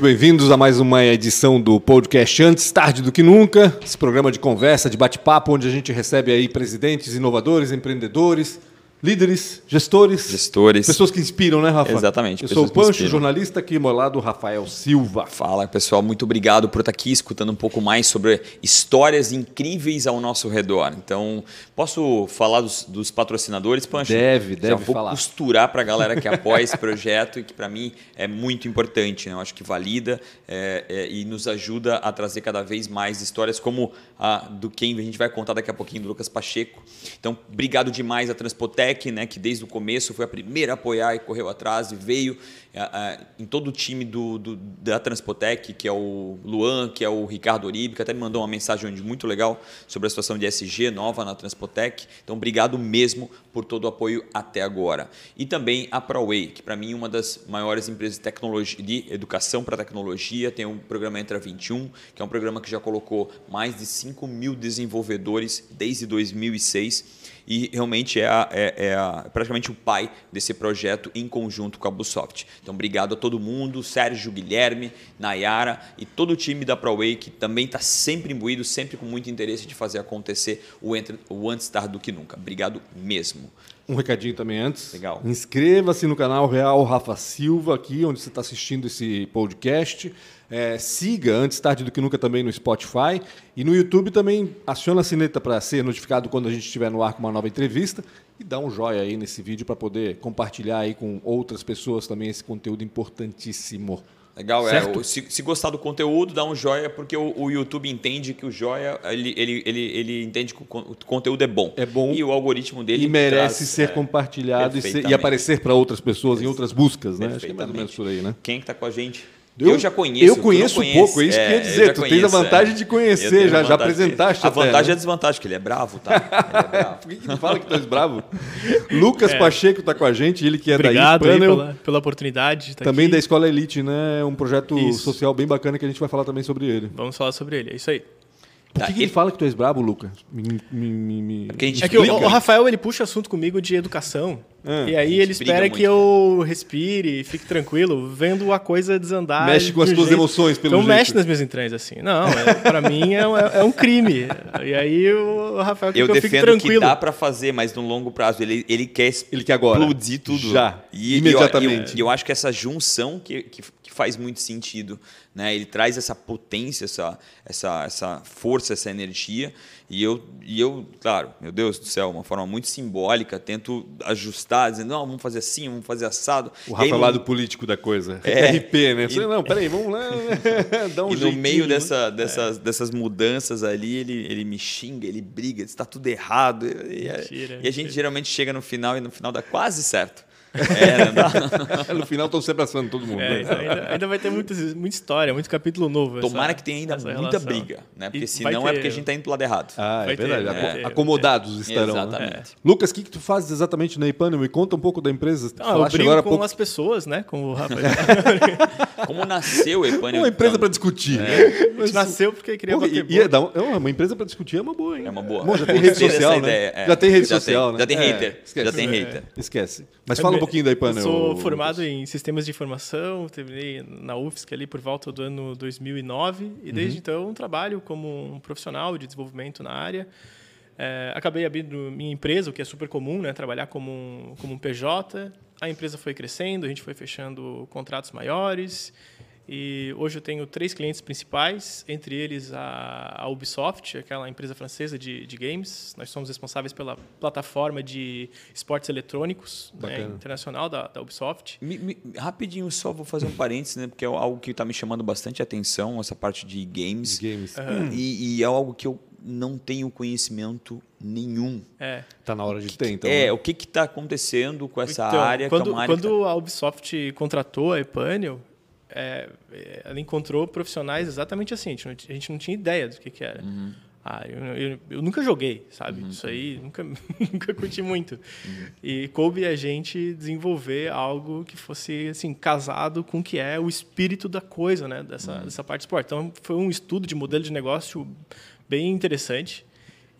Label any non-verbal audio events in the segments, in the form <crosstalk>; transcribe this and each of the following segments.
Bem-vindos a mais uma edição do podcast Antes Tarde do que Nunca, esse programa de conversa, de bate-papo, onde a gente recebe aí presidentes, inovadores, empreendedores, líderes, gestores. Gestores. Pessoas que inspiram, né, Rafa? Exatamente. Eu sou o Pancho, jornalista aqui, ao lado Rafael Silva. Fala, pessoal. Muito obrigado por estar aqui escutando um pouco mais sobre histórias incríveis ao nosso redor. Então, posso falar dos, dos patrocinadores, Pancho? Deve, deve Já vou falar. costurar para a galera que apoia esse <laughs> projeto e que, para mim, é muito importante. Né? Eu acho que valida é, é, e nos ajuda a trazer cada vez mais histórias como a do quem a gente vai contar daqui a pouquinho, do Lucas Pacheco. Então, obrigado demais a Transpotec né, que desde o começo foi a primeira a apoiar e correu atrás e veio em todo o time do, do, da Transpotec, que é o Luan, que é o Ricardo Oribe, que até me mandou uma mensagem muito legal sobre a situação de SG nova na Transpotec. Então, obrigado mesmo por todo o apoio até agora. E também a ProWay, que para mim é uma das maiores empresas de, tecnologia, de educação para tecnologia. Tem o um programa Entra 21, que é um programa que já colocou mais de 5 mil desenvolvedores desde 2006 e realmente é, a, é, é a, praticamente o pai desse projeto em conjunto com a Busoft. Então, obrigado a todo mundo, Sérgio, Guilherme, Nayara e todo o time da ProWay que também está sempre imbuído, sempre com muito interesse de fazer acontecer o, entre, o antes tarde do que nunca. Obrigado mesmo. Um recadinho também antes. Legal. Inscreva-se no canal Real Rafa Silva, aqui onde você está assistindo esse podcast. É, siga antes tarde do que nunca também no Spotify. E no YouTube também aciona a sineta para ser notificado quando a gente estiver no ar com uma nova entrevista. E dá um joia aí nesse vídeo para poder compartilhar aí com outras pessoas também esse conteúdo importantíssimo. Legal, é. Se, se, gostar do conteúdo, dá um joia, porque o, o, YouTube entende que o joia, ele, ele, ele, ele entende que o, conteúdo é bom. É bom. E o algoritmo dele. E merece traz, ser é, compartilhado e, ser, e, aparecer para outras pessoas em outras buscas, né? Acho que é mais ou menos por aí, né? Quem está com a gente? Eu, eu, já conheço. Eu conheço pouco, é isso é, que ia dizer. Tu tens a vantagem é. de conhecer, já, já apresentaste. A vantagem e a desvantagem, que ele é bravo, tá? Ele é <laughs> bravo. Por que, que tu fala que tu és bravo? Lucas é. Pacheco está com a gente, ele que é Obrigado da Obrigado pela, pela oportunidade de estar Também aqui. da Escola Elite, né? É um projeto isso. social bem bacana que a gente vai falar também sobre ele. Vamos falar sobre ele, é isso aí. Por que, que ele fala que tu és brabo, Lucas? Me, me, me... É, é que o, o, Rafael ele puxa assunto comigo de educação. Ah, e aí ele espera que eu respire, fique tranquilo, vendo a coisa desandar. Mexe com as tuas emoções, pelo então, jeito. mexe nas minhas entranhas, assim. Não, é, para mim é, é, um crime. E aí o Rafael quer eu que eu fique tranquilo. que dá para fazer, mas no longo prazo. Ele, ele quer ele quer agora. explodir tudo. Já, e, imediatamente. E eu, eu, eu, acho que essa junção que, que, que faz muito sentido. Né? Ele traz essa potência, essa, essa, essa força, essa energia. E eu, e eu, claro, meu Deus do céu, uma forma muito simbólica, tento ajustar, dizendo, não, vamos fazer assim, vamos fazer assado. O Rafa é lado político da coisa. É, RP, né? E, não, peraí, vamos lá. <laughs> Dá um e jeitinho. no meio dessa, dessas, é. dessas mudanças ali, ele, ele me xinga, ele briga, está tudo errado. E, mentira, e a gente geralmente chega no final e no final dá quase certo. É, <laughs> no final estão se abraçando todo mundo. É, né? ainda, ainda, vai ter muita, muita história, muito capítulo novo. Tomara essa, que tenha ainda muita relação. briga, né? Porque senão ter... é porque a gente está indo pro lado errado. Ah, é verdade. Ter, Acomodados estarão. Né? Exatamente. Né? Lucas, o que, que tu fazes exatamente na Ipanema? Me conta um pouco da empresa. Ah, eu brigo agora com pouco... as pessoas, né? Com o rapaz. <laughs> Como nasceu a Ipanema? Uma empresa para discutir. É. Mas, nasceu porque queria Pô, bater e, um, é uma empresa para discutir é uma boa, hein? É uma boa. Bom, já <laughs> tem rede social, né? Já tem rede social, né? Já tem hater. Já tem hater. Esquece. Mas fala um pouquinho da Ipanema. Eu sou formado em sistemas de informação, terminei na UFSC ali por volta do ano 2009 e desde uhum. então trabalho como um profissional de desenvolvimento na área. É, acabei abrindo minha empresa, o que é super comum, né? Trabalhar como um, como um PJ. A empresa foi crescendo, a gente foi fechando contratos maiores e hoje eu tenho três clientes principais, entre eles a, a Ubisoft, aquela empresa francesa de, de, games. Nós somos responsáveis pela plataforma de esportes eletrônicos né, internacional da, da Ubisoft. Me, me, rapidinho, só vou fazer um parênteses, né, porque é algo que está me chamando bastante atenção, essa parte de games. De games. Uhum. E, e é algo que eu não tenho conhecimento nenhum. É. Tá na hora de ter, então. É, né? o que está acontecendo com essa então, área? Quando, é área quando tá... a Ubisoft contratou a Epanel, é, ela encontrou profissionais exatamente assim. A gente não, a gente não tinha ideia do que, que era. Uhum. Ah, eu, eu, eu, nunca joguei, sabe? Uhum. Isso aí nunca, <laughs> nunca curti muito. Uhum. E coube a gente desenvolver algo que fosse assim casado com o que é o espírito da coisa, né? Dessa, Uhum. dessa parte de esporte. Então foi um estudo de modelo de negócio bem interessante.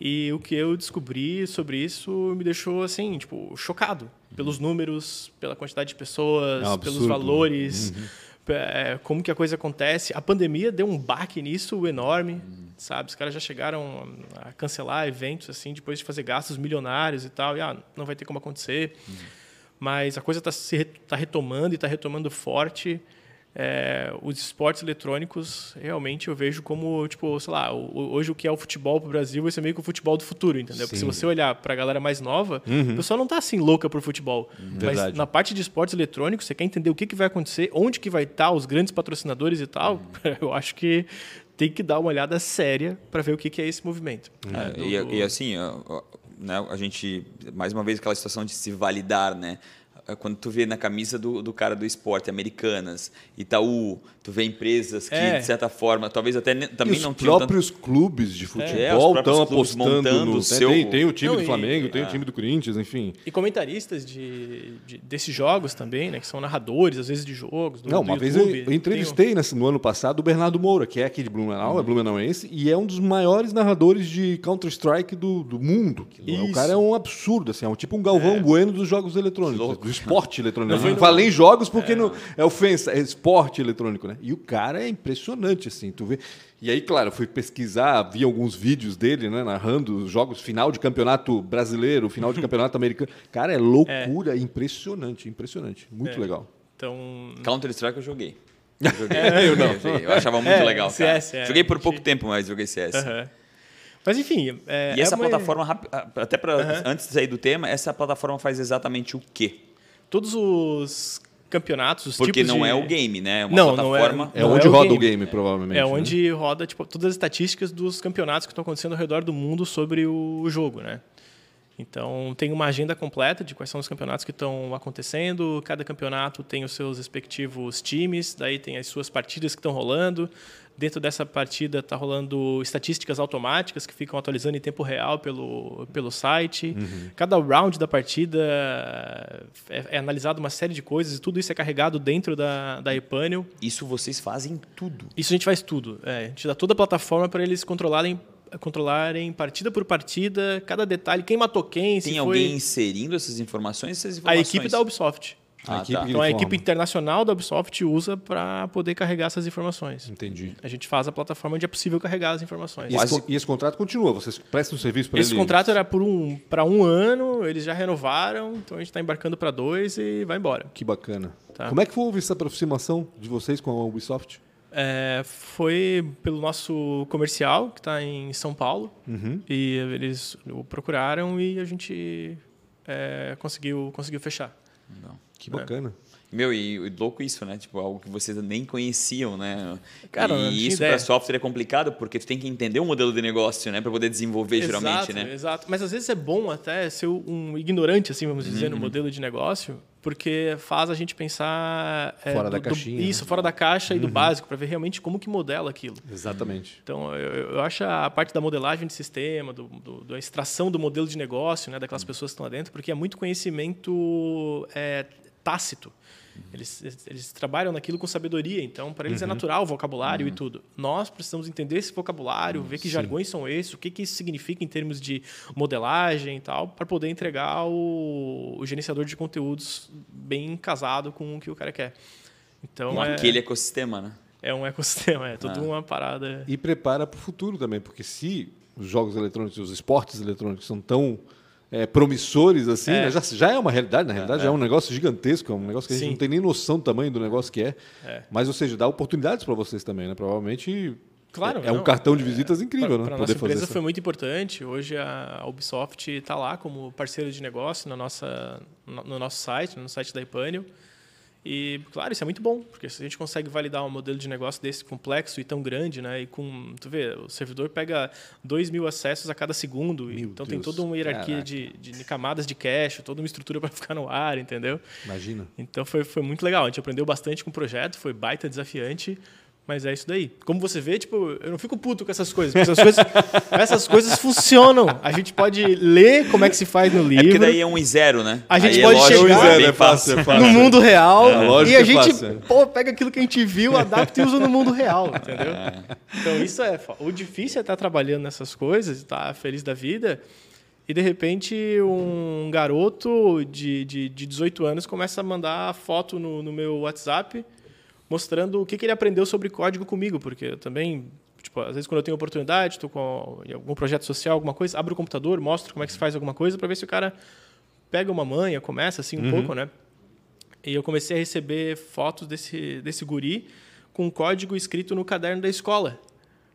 E o que eu descobri sobre isso me deixou assim, tipo, chocado pelos números, pela quantidade de pessoas, É um pelos absurdo. valores. Uhum. É, como que a coisa acontece. A pandemia deu um baque nisso enorme, uhum. sabe? Os caras já chegaram a cancelar eventos assim depois de fazer gastos milionários e tal. E ah, não vai ter como acontecer. Uhum. Mas a coisa está tá retomando e está retomando forte é, os esportes eletrônicos realmente eu vejo como, tipo, sei lá, hoje o que é o futebol para o Brasil vai ser meio que o futebol do futuro, entendeu? Sim. Porque se você olhar para a galera mais nova, uhum. o pessoal não está assim louca por futebol. Uhum. Mas Verdade. na parte de esportes eletrônicos, você quer entender o que, que vai acontecer, onde que vai estar tá, os grandes patrocinadores e tal, uhum. <laughs> eu acho que tem que dar uma olhada séria para ver o que, que é esse movimento. É, do, e, e, assim, a, a, né, a gente, mais uma vez, aquela situação de se validar, né? É quando tu vê na camisa do, do cara do esporte, Americanas, Itaú, tu vê empresas que, é. de certa forma, talvez até também e não tenham. Os próprios tanto... clubes de futebol é, estão apostando no. Seu... Tem, tem, o time não, do Flamengo, e, tem é. o time do Corinthians, enfim. E comentaristas de, de, desses jogos também, né? Que são narradores, às vezes, de jogos. Do, não, uma vez eu, eu entrevistei nesse, no ano passado o Bernardo Moura, que é aqui de Blumenau, uhum. é blumenauense, e é um dos maiores narradores de Counter-Strike do, do mundo. O cara é um absurdo, assim, é um, tipo um Galvão é. Bueno dos jogos eletrônicos esporte eletrônico. Não, não falei jogos porque é. Não, é ofensa, é esporte eletrônico, né? E o cara é impressionante, assim, tu vê. E aí, claro, fui pesquisar, vi alguns vídeos dele, né, narrando os jogos final de campeonato brasileiro, final de <laughs> campeonato americano. Cara, é loucura, é. impressionante, impressionante. Muito é. legal. Então... Counter-Strike eu joguei. <laughs> Eu, joguei. é, eu não. Eu achava muito é, legal, cara. CS, é. joguei por pouco tempo, mas joguei CS. Uhum. Mas enfim. É, e essa é uma... plataforma, até para uhum. antes de sair do tema, essa plataforma faz exatamente o quê? Todos os campeonatos, os Porque não de... é o game, né? É uma não, plataforma. Não é, é onde é roda o game. o game, provavelmente. É né? onde roda tipo, todas as estatísticas dos campeonatos que estão acontecendo ao redor do mundo sobre o jogo, né? Então, tem uma agenda completa de quais são os campeonatos que estão acontecendo. Cada campeonato tem os seus respectivos times, daí tem as suas partidas que estão rolando. Dentro dessa partida está rolando estatísticas automáticas que ficam atualizando em tempo real pelo, pelo site. Uhum. Cada round da partida é, é, analisado uma série de coisas e tudo isso é carregado dentro da, da ePanel. Isso vocês fazem tudo? Isso a gente faz tudo. É, a gente dá toda a plataforma para eles controlarem controlarem partida por partida, cada detalhe, quem matou quem. Tem alguém foi... inserindo essas informações, essas informações? A equipe da Ubisoft. Ah, a tá. Então a equipe internacional da Ubisoft usa para poder carregar essas informações. Entendi. A gente faz a plataforma onde é possível carregar as informações. E esse, e esse contrato continua? Vocês prestam um serviço para Esse contrato era por um para um ano, eles já renovaram, então a gente está embarcando para dois e vai embora. Que bacana. Tá. Como é que foi essa aproximação de vocês com a Ubisoft? É, foi pelo nosso comercial que está em São Paulo uhum. e eles o procuraram e a gente é, conseguiu conseguiu fechar. Não. Que bacana. Meu, e louco isso, né? Tipo, algo que vocês nem conheciam, né? Cara, e isso para software é complicado porque tu tem que entender o modelo de negócio, né? Para poder desenvolver, exato, geralmente, né? Exato. Mas às vezes é bom até ser um ignorante, assim, vamos dizer, uhum. no modelo de negócio, porque faz a gente pensar é, fora do, da caixinha, do, isso, né? fora da caixa uhum. e do uhum. básico para ver realmente como que modela aquilo. Exatamente. Então eu, eu acho a parte da modelagem de sistema, do, do, da extração do modelo de negócio, né, daquelas uhum. pessoas que estão lá dentro, porque é muito conhecimento é, tácito. Eles, eles trabalham naquilo com sabedoria, então para eles é uhum. é natural o vocabulário uhum. e tudo. Nós precisamos entender esse vocabulário, ver que Sim. jargões são esses, o que, que isso significa em termos de modelagem e tal, para poder entregar o, o, gerenciador de conteúdos bem casado com o que o cara quer. Então, um é, aquele ecossistema, né? É um ecossistema, é tudo ah. uma parada. E prepara para o futuro também, porque se os jogos eletrônicos, os esportes eletrônicos são tão é, promissores, assim, é. Né? Já, já é uma realidade, na realidade, é, já é um negócio gigantesco, é um negócio que a gente não tem nem noção do tamanho do negócio que é. é. Mas, ou seja, dá oportunidades para vocês também, né? Provavelmente Claro, é, é um cartão de visitas incrível, pra, né? Para nossa empresa foi muito importante. Hoje a Ubisoft está lá como parceiro de negócio na nossa, no nosso site, no site da Ipanel. E, claro, isso é muito bom, porque se a gente consegue validar um modelo de negócio desse complexo e tão grande, né? E com, tu vê, o servidor pega 2 mil acessos a cada segundo, Meu então Deus, tem toda uma hierarquia de, de, camadas de cache, toda uma estrutura para <laughs> ficar no ar, entendeu? Imagina. Então foi, foi muito legal, a gente aprendeu bastante com o projeto, foi baita desafiante, mas é isso daí. Como você vê, tipo, eu não fico puto com essas coisas. Essas coisas, <laughs> essas coisas funcionam. A gente pode ler como é que se faz no livro. É porque daí é um e zero, né? A gente Aí é pode é chegar zero, é fácil, é fácil. no mundo real é, e a gente pô, pega aquilo que a gente viu, adapta e usa no mundo real, entendeu? Então isso é. O difícil é estar trabalhando nessas coisas, estar feliz da vida. E de repente um garoto de, de, de 18 anos começa a mandar foto no, no meu WhatsApp mostrando o que, que ele aprendeu sobre código comigo, porque também, tipo, às vezes quando eu tenho oportunidade, estou com em algum projeto social, alguma coisa, abro o computador, mostro como é que se faz alguma coisa para ver se o cara pega uma manha, começa assim um Uhum. pouco, né? E eu comecei a receber fotos desse, desse guri com código escrito no caderno da escola,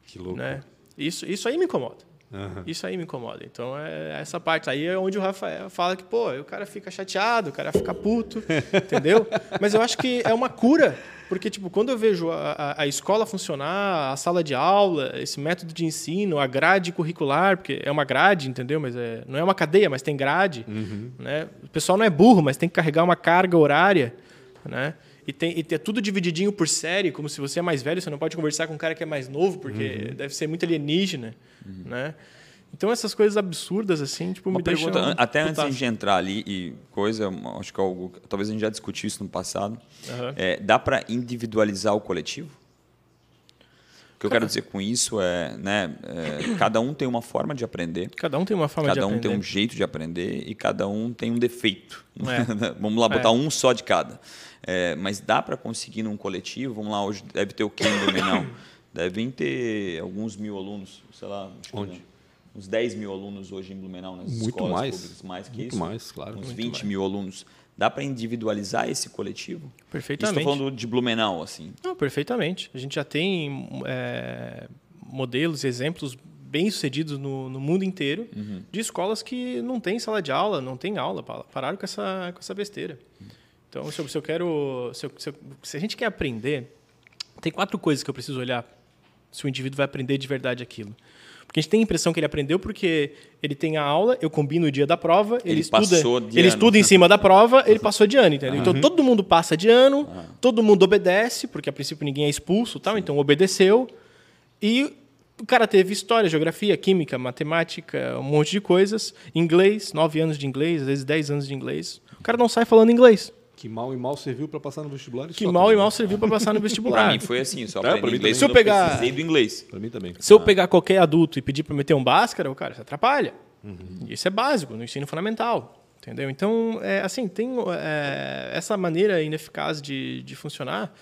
Que louco. né? Isso, isso aí me incomoda. Aham. Isso aí me incomoda. Então, é essa parte. Aí é onde o Rafael fala que, pô, o cara fica chateado, o cara fica puto, <laughs> entendeu? Mas eu acho que é uma cura. Porque, tipo, quando eu vejo a, a, a escola funcionar, a sala de aula, esse método de ensino, a grade curricular, porque é uma grade, entendeu? Mas é, não é uma cadeia, mas tem grade. Né? O pessoal não é burro, mas tem que carregar uma carga horária, né? E tem, e tem tudo divididinho por série, como se você é mais velho, você não pode conversar com um cara que é mais novo, porque deve ser muito alienígena, né? Então essas coisas absurdas assim, tipo, Uma me pergunta, deixam até antes de entrar ali e coisa, acho que é algo, talvez a gente já discutiu isso no passado. Aham. É, dá para individualizar o coletivo? O que eu quero dizer com isso é, né, é, cada um tem uma forma de aprender, Cada um tem uma forma de cada um aprender. tem um jeito de aprender e cada um tem um defeito. É. <laughs> vamos lá botar É. um só de cada. É, mas dá para conseguir num coletivo? Vamos lá, hoje deve ter o quê em Blumenau? Devem ter alguns mil alunos, sei lá, Onde? uns 10 mil alunos hoje em Blumenau nas Muito escolas mais. públicas, mais que Muito isso. mais, claro. Uns Muito 20 mais. mil alunos. Dá para individualizar esse coletivo? Perfeitamente. Estou falando de Blumenau, assim. Não, perfeitamente. A gente já tem é, modelos exemplos bem sucedidos no, no mundo inteiro de escolas que não tem sala de aula, não tem aula, pa- pararam com essa, com essa besteira. Então, se eu, se eu quero. Se, eu- se eu- se a gente quer aprender, tem quatro coisas que eu preciso olhar se o indivíduo vai aprender de verdade aquilo. Porque a gente tem a impressão que ele aprendeu porque ele tem a aula, eu combino o dia da prova, ele, Ele estuda, passou de ele ano. estuda em cima da prova, ele passou de ano, entendeu? Então todo mundo passa de ano, todo mundo obedece, porque a princípio ninguém é expulso, tal, então obedeceu. E o cara teve história, geografia, química, matemática, um monte de coisas, inglês, nove anos de inglês, às vezes dez anos de inglês. O cara não sai falando inglês. Que mal e mal serviu para passar no vestibular. e Que só mal e também. mal serviu para passar no Para vestibular. mim foi assim, só É, pra aprendi mim inglês Se eu pegar- precisei do inglês. Para mim também. Se eu pegar qualquer adulto e pedir para meter um báscara, o cara se atrapalha. Isso é básico no ensino fundamental. Entendeu? Então, é, assim, tem é, essa maneira ineficaz de, de funcionar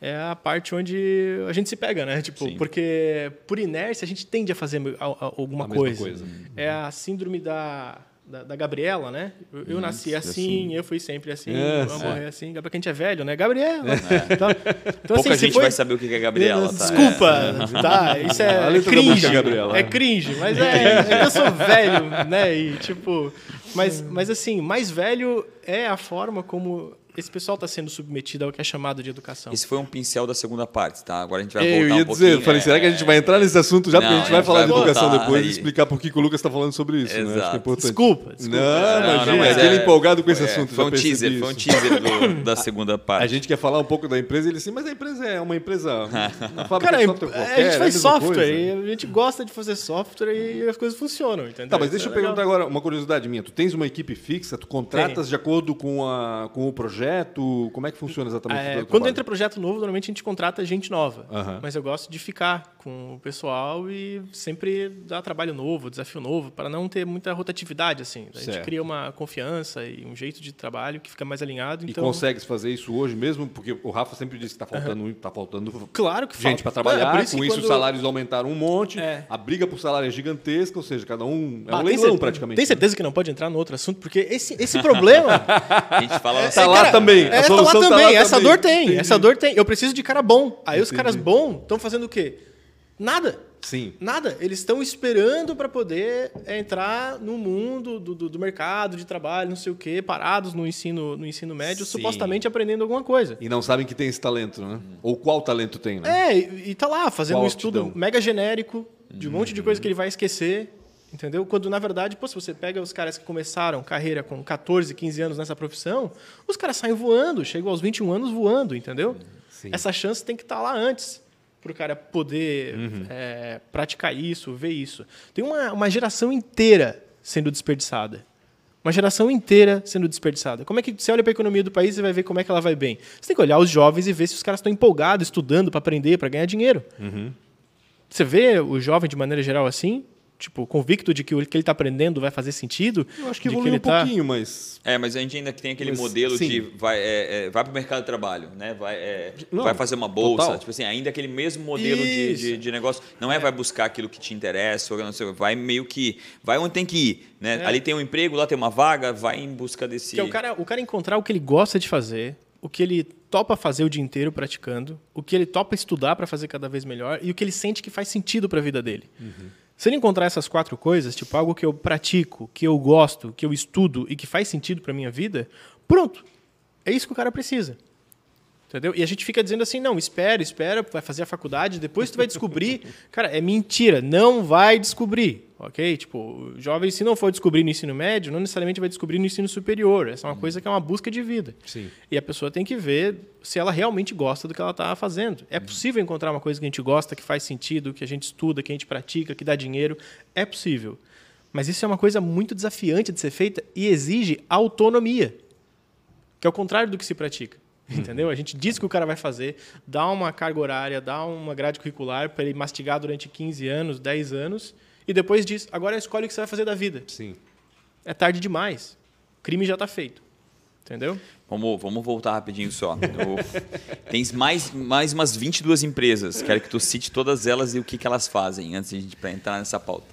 é a parte onde a gente se pega, né? Tipo, Sim. porque por inércia a gente tende a fazer alguma A mesma coisa. coisa. É a síndrome da, da, da Gabriela, né? Eu, eu nasci assim, eu fui sempre assim, É, eu vou morrer assim. Porque a gente é velho, né? Gabriela. Então, então, Pouca se gente foi- vai saber o que é Gabriela, tá? Desculpa, tá? Isso é cringe. música, Gabriela. É cringe, mas é, é que eu sou velho, né? E tipo, mas, mas assim, mais velho é a forma como esse pessoal está sendo submetido ao que é chamado de educação. Esse foi um pincel da segunda parte, tá? Agora a gente vai É, eu voltar ia um pouquinho. dizer, falei, será que a gente vai entrar nesse assunto já? Porque Não, a gente vai a gente falar vai de educação voltar depois e aí. explicar por que que o Lucas está falando sobre isso. Né? Acho que é Exato. importante. Desculpa, desculpa. Não, Não, imagina, não, aquele é- empolgado com esse É, assunto. Foi um teaser, foi um teaser do- <laughs> da segunda parte. A gente quer falar um pouco da empresa e ele assim, mas a empresa é uma empresa. <laughs> Uma Cara, software a qualquer, gente é faz mesma software coisa. e a gente gosta de fazer software e as coisas funcionam, entendeu? Tá, mas deixa é eu legal. perguntar agora uma curiosidade minha. Tu tens uma equipe fixa, tu contratas de acordo com, a, com o projeto? Como é que funciona exatamente? É, quando entra projeto novo, normalmente a gente contrata gente nova. Mas eu gosto de ficar com o pessoal e sempre dar trabalho novo, desafio novo, para não ter muita rotatividade. assim. A gente Certo. cria uma confiança e um jeito de trabalho que fica mais alinhado. E Então, consegues fazer isso hoje mesmo? Porque o Rafa sempre disse que está faltando, tá faltando claro que gente para trabalhar. É, com isso quando- os salários aumentaram um monte. É. A briga por salário é gigantesca, ou seja, cada um é Ah, um leilão praticamente. Tem né? certeza que não pode entrar no outro assunto? Porque esse, esse problema. <laughs> A gente fala Tá lá também. A É, tá lá solução tá também. lá essa também. dor tem. Entendi. Essa dor tem. Eu preciso de cara bom. Aí os Entendi. caras bons estão fazendo o quê? Nada. Sim. Nada. Eles estão esperando para poder entrar no mundo do, do, do mercado de trabalho, não sei o quê, parados no ensino, no ensino médio, Sim. supostamente aprendendo alguma coisa. E não sabem que tem esse talento, né? Ou qual talento tem, né? É, e, e tá lá fazendo Qual um estudo mega genérico de um monte de coisa que ele vai esquecer. Entendeu? Quando, na verdade, pô, se você pega os caras que começaram carreira com 14, 15 anos nessa profissão, os caras saem voando, chegam aos 21 anos voando, entendeu? Sim. Essa chance tem que estar lá antes para o cara poder Uhum. é, praticar isso, ver isso. Tem uma, uma geração inteira sendo desperdiçada. Uma geração inteira sendo desperdiçada. Como é que você olha para a economia do país e vai ver como é que ela vai bem? Você tem que olhar os jovens e ver se os caras estão empolgados, estudando para aprender, para ganhar dinheiro. Uhum. Você vê o jovem de maneira geral assim? Tipo, convicto de que o que ele está aprendendo vai fazer sentido. Eu acho que evoluiu ele um tá- pouquinho, mas. É, mas a gente ainda tem aquele Mas, modelo sim. de vai, é, é, vai para o mercado de trabalho, né? vai, é, Não, vai fazer uma bolsa. total. Tipo assim, ainda aquele mesmo modelo de, de, de negócio. Não é vai buscar aquilo que te interessa, ou não sei, vai meio que. Vai onde tem que ir. Né? É. Ali tem um emprego, lá tem uma vaga, vai em busca desse. Que é o cara, o cara encontrar o que ele gosta de fazer, o que ele topa fazer o dia inteiro praticando, o que ele topa estudar para fazer cada vez melhor e o que ele sente que faz sentido para a vida dele. Se ele encontrar essas quatro coisas, tipo algo que eu pratico, que eu gosto, que eu estudo e que faz sentido para minha vida, pronto. É isso que o cara precisa. Entendeu? E a gente fica dizendo assim, não, espera, espera, vai fazer a faculdade, depois tu vai descobrir. <laughs> Cara, é mentira, não vai descobrir, ok? Tipo, o jovem, se não for descobrir no ensino médio, não necessariamente vai descobrir no ensino superior. Essa é uma coisa que é uma busca de vida. Sim. E a pessoa tem que ver se ela realmente gosta do que ela está fazendo. É possível encontrar uma coisa que a gente gosta, que faz sentido, que a gente estuda, que a gente pratica, que dá dinheiro. É possível. Mas isso é uma coisa muito desafiante de ser feita e exige autonomia, que é o contrário do que se pratica. <laughs> Entendeu? A gente diz que o cara vai fazer, dá uma carga horária, dá uma grade curricular para ele mastigar durante 15 anos, 10 anos, e depois diz: agora escolhe o que você vai fazer da vida. Sim. É tarde demais. O crime já está feito. Entendeu? Vamos, vamos voltar rapidinho só. O- <laughs> Tens mais, mais umas 22 empresas. Quero que tu cite todas elas e o que, que elas fazem antes de a gente entrar nessa pauta.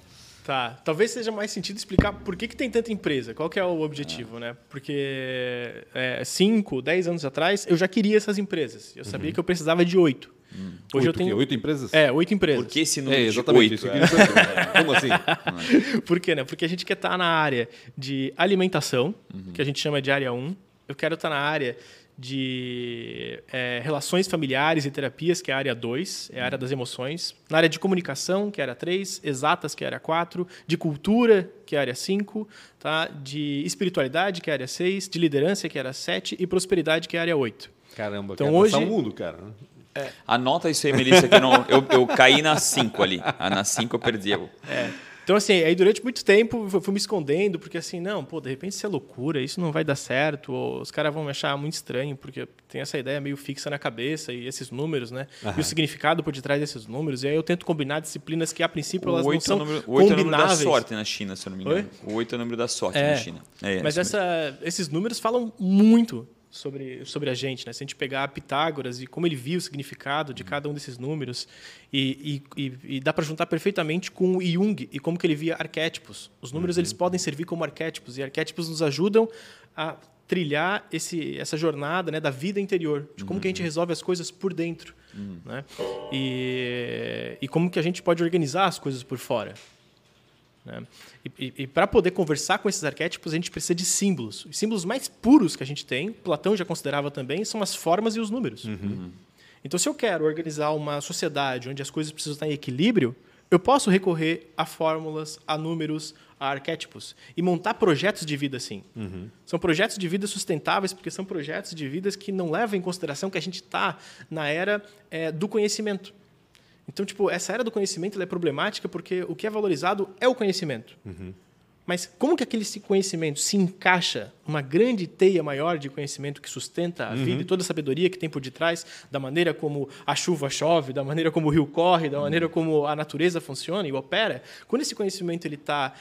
Tá. Talvez seja mais sentido explicar por que, que tem tanta empresa. Qual que é o objetivo, né? Porque 5, 10 anos atrás, eu já queria essas empresas. Eu sabia que eu precisava de oito. Hoje eu Oito, tenho... quê? Oito empresas? É, oito empresas. Por que esse número É, de exatamente. oito? eu saber. Como assim? <laughs> Por quê, né? Porque a gente quer estar na área de alimentação, Uhum. que a gente chama de área 1. Eu quero estar na área de é, relações familiares e terapias, que é a área 2, é a área das emoções. Na área de comunicação, que é a área 3. Exatas, que é a área 4. De cultura, que é a área 5. Tá? De espiritualidade, que é a área 6. De liderança, que é a área 7. E prosperidade, que é a área 8. Caramba, Então, hoje- o mundo, cara. Anota isso aí, Melissa, que eu, não, eu, eu caí na 5 ali. Ah, Na 5 eu perdi. Eu- É. Então, assim, aí durante muito tempo eu fui me escondendo, porque assim, não, pô, de repente isso é loucura, isso não vai dar certo, ou os caras vão me achar muito estranho, porque tem essa ideia meio fixa na cabeça e esses números, né? E o significado por detrás desses números. E aí eu tento combinar disciplinas que, a princípio, elas não 8 é são número, o oito é o número da combináveis. sorte na China, se eu não me engano. O 8 é o número da sorte É, na China. É, Mas essa, esses números falam muito sobre, sobre a gente, né? Se a gente pegar Pitágoras e como ele viu o significado de cada um desses números, e, e, e- dá para juntar perfeitamente com o Jung e como que ele via arquétipos. Os números eles podem servir como arquétipos, e arquétipos nos ajudam a trilhar esse, essa jornada né, da vida interior, de como que a gente resolve as coisas por dentro. Né? E, e como que a gente pode organizar as coisas por fora. Né? E, e, e para poder conversar com esses arquétipos, a gente precisa de símbolos. Os símbolos mais puros que a gente tem, Platão já considerava também, são as formas e os números. Então, se eu quero organizar uma sociedade onde as coisas precisam estar em equilíbrio, eu posso recorrer a fórmulas, a números, a arquétipos e montar projetos de vida assim. São projetos de vida sustentáveis porque são projetos de vidas que não levam em consideração que a gente está na era eh, do conhecimento. Então, tipo, essa era do conhecimento é problemática porque o que é valorizado é o conhecimento. Mas como que aquele conhecimento se encaixa numa grande teia maior de conhecimento que sustenta a vida e toda a sabedoria que tem por detrás, da maneira como a chuva chove, da maneira como o rio corre, da maneira como a natureza funciona e opera? Quando esse conhecimento ele está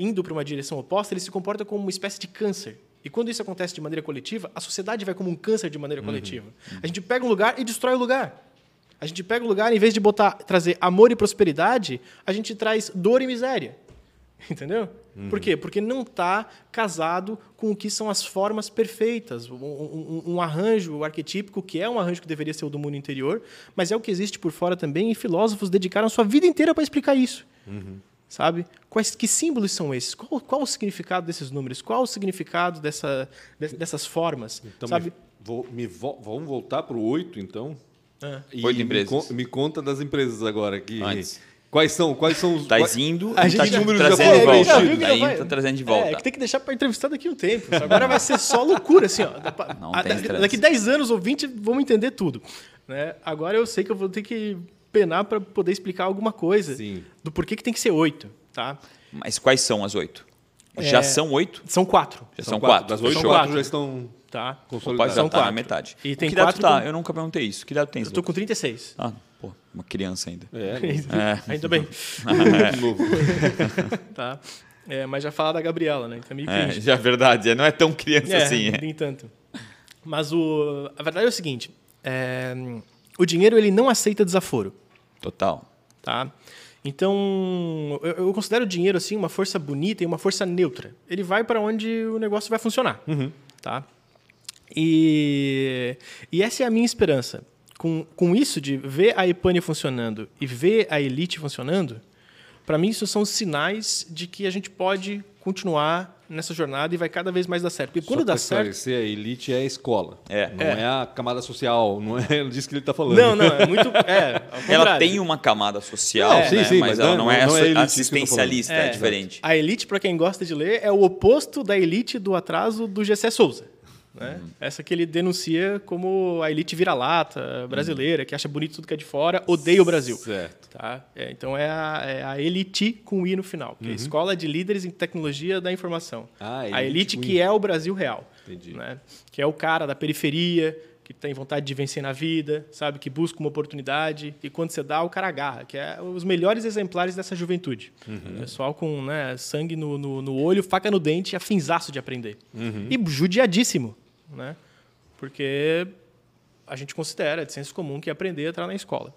indo para uma direção oposta, ele se comporta como uma espécie de câncer. E quando isso acontece de maneira coletiva, a sociedade vai como um câncer de maneira coletiva. A gente pega um lugar e destrói o lugar. A gente pega um lugar, em vez de botar, trazer amor e prosperidade, a gente traz dor e miséria. <laughs> Entendeu? Por quê? Porque não está casado com o que são as formas perfeitas, um, um- um arranjo arquetípico que é um arranjo que deveria ser o do mundo interior, mas é o que existe por fora também, e filósofos dedicaram sua vida inteira para explicar isso. Sabe? Quais, que símbolos são esses? Qual, qual o significado desses números? Qual o significado dessa, de- dessas formas? Então, sabe? me, vou- me vo- vamos voltar para o 8, então? Ah. E Oito me empresas. con- Me, conta das empresas agora. Que, Antes. Quais são? Quais são os. Tá indo A e gente tá já- números trazendo de volta. Tá indo, vai- tá trazendo de É, volta. que tem que deixar para entrevistar daqui um tempo. Agora vai ser só loucura, assim, ó. Não a- tem da- daqui 10 anos ou 20 vamos entender tudo. Né? Agora eu sei que eu vou ter que penar para poder explicar alguma coisa Sim. do porquê que tem que ser 8, tá? Mas quais são as oito? É, Já são oito? São quatro, Já São são, quatro. quatro. Das oito, quatro. já estão tá? Já São tá na quatro. metade. E tem que quatro tu tá? com- Eu nunca perguntei isso. Que idade tu tens? Eu tô com 36. Ah, Pô, uma criança ainda. É, <laughs> É. Ainda bem. <laughs> novo. <laughs> tá? É, mas já fala da Gabriela, né? Então é meio É, já é verdade, não é tão criança É, assim. é. nem tanto. Mas o, a verdade é o seguinte: é, o dinheiro ele não aceita desaforo, Total. tá? Então, eu, eu considero o dinheiro assim uma força bonita e uma força neutra. Ele vai para onde o negócio vai funcionar, tá? E, e essa é a minha esperança. Com, com isso de ver a Epânia funcionando e ver a Elite funcionando, para mim isso são sinais de que a gente pode continuar nessa jornada e vai cada vez mais dar certo. Porque quando Só dá certo, a elite é a escola. É. Não É. é. a camada social, não é <laughs> disso que ele está falando. Não, não, é muito. É, <laughs> Ela tem uma camada social, É, sim, né? sim, mas, mas ela não- não, é, não é elite, tô assistencialista, é, É. diferente. A elite, para quem gosta de ler, é o oposto da elite do atraso do Gessé Souza. Né? Essa que ele denuncia como a elite vira-lata brasileira, que acha bonito tudo que é de fora, odeia o Brasil. Certo. Tá? É, então é a, é a elite com I no final, que é a Escola de Líderes em Tecnologia da Informação. Ah, a elite elite com que é o Brasil real. Entendi. Né? Que é o cara da periferia, que tem vontade de vencer na vida, sabe? Que busca uma oportunidade e quando você dá, o cara agarra. Que é os melhores exemplares dessa juventude. Pessoal com né, sangue no, no, no olho, faca no dente, afinzaço de aprender. E judiadíssimo, né? Porque a gente considera, é de senso comum, que aprender é entrar na escola.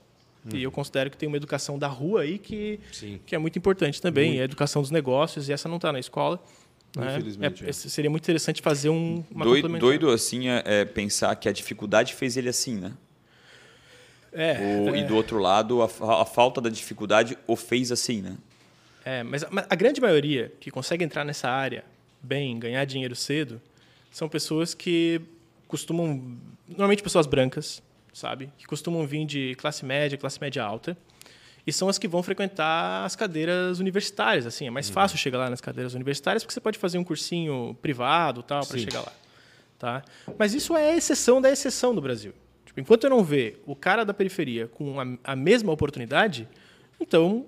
E eu considero que tem uma educação da rua aí que, Sim. que é muito importante também. A educação dos negócios, e essa não está na escola. né? Infelizmente, É- é. seria muito interessante fazer um, uma Doido, doido assim é, é pensar que a dificuldade fez ele assim, né? É, O- E do outro lado, a, a falta da dificuldade o fez assim, né? é, mas a, mas a grande maioria que consegue entrar nessa área bem, ganhar dinheiro cedo, são pessoas que costumam, normalmente pessoas brancas, sabe, que costumam vir de classe média, classe média alta, e são as que vão frequentar as cadeiras universitárias. Assim, é mais fácil chegar lá nas cadeiras universitárias porque você pode fazer um cursinho privado, tal, para chegar lá, tá? Mas isso é a exceção da exceção do Brasil. Tipo, enquanto eu não ver o cara da periferia com a, a mesma oportunidade, então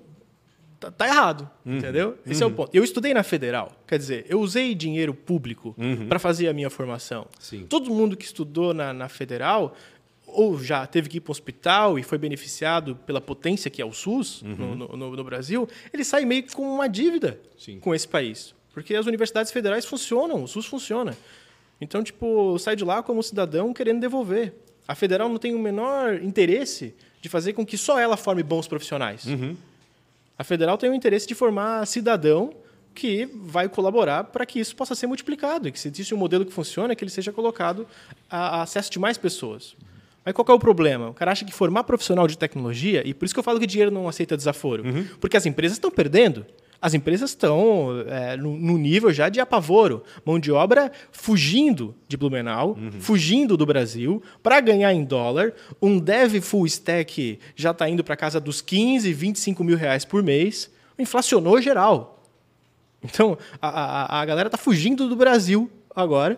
tá, tá errado, entendeu? Esse é o ponto. Eu estudei na federal, quer dizer, eu usei dinheiro público para fazer a minha formação. Sim. Todo mundo que estudou na, na federal ou já teve que ir para o hospital e foi beneficiado pela potência que é o SUS no, no- no- no Brasil, ele sai meio com uma dívida Sim. com esse país. Porque as universidades federais funcionam, o SUS funciona. Então, tipo, sai de lá como cidadão querendo devolver. A federal não tem o menor interesse de fazer com que só ela forme bons profissionais. A federal tem o interesse de formar cidadão que vai colaborar para que isso possa ser multiplicado e que se existe um modelo que funciona, que ele seja colocado a, a acesso de mais pessoas. Mas qual é o problema? O cara acha que formar profissional de tecnologia, e por isso que eu falo que dinheiro não aceita desaforo, porque as empresas estão perdendo. As empresas estão é, no, no nível já de apavoro. Mão de obra fugindo de Blumenau, fugindo do Brasil, para ganhar em dólar. Um dev full stack já está indo para casa dos 15, 25 mil reais por mês. Inflacionou geral. Então, a, a, a galera está fugindo do Brasil agora.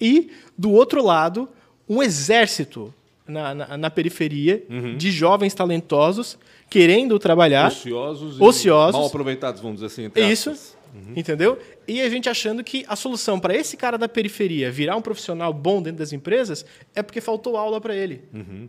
E, do outro lado, um exército na, na, na periferia de jovens talentosos querendo trabalhar. Ociosos, Ociosos. e mal aproveitados, vamos dizer assim. entre isso. aspas. Entendeu? E a gente achando que a solução para esse cara da periferia virar um profissional bom dentro das empresas é porque faltou aula para ele.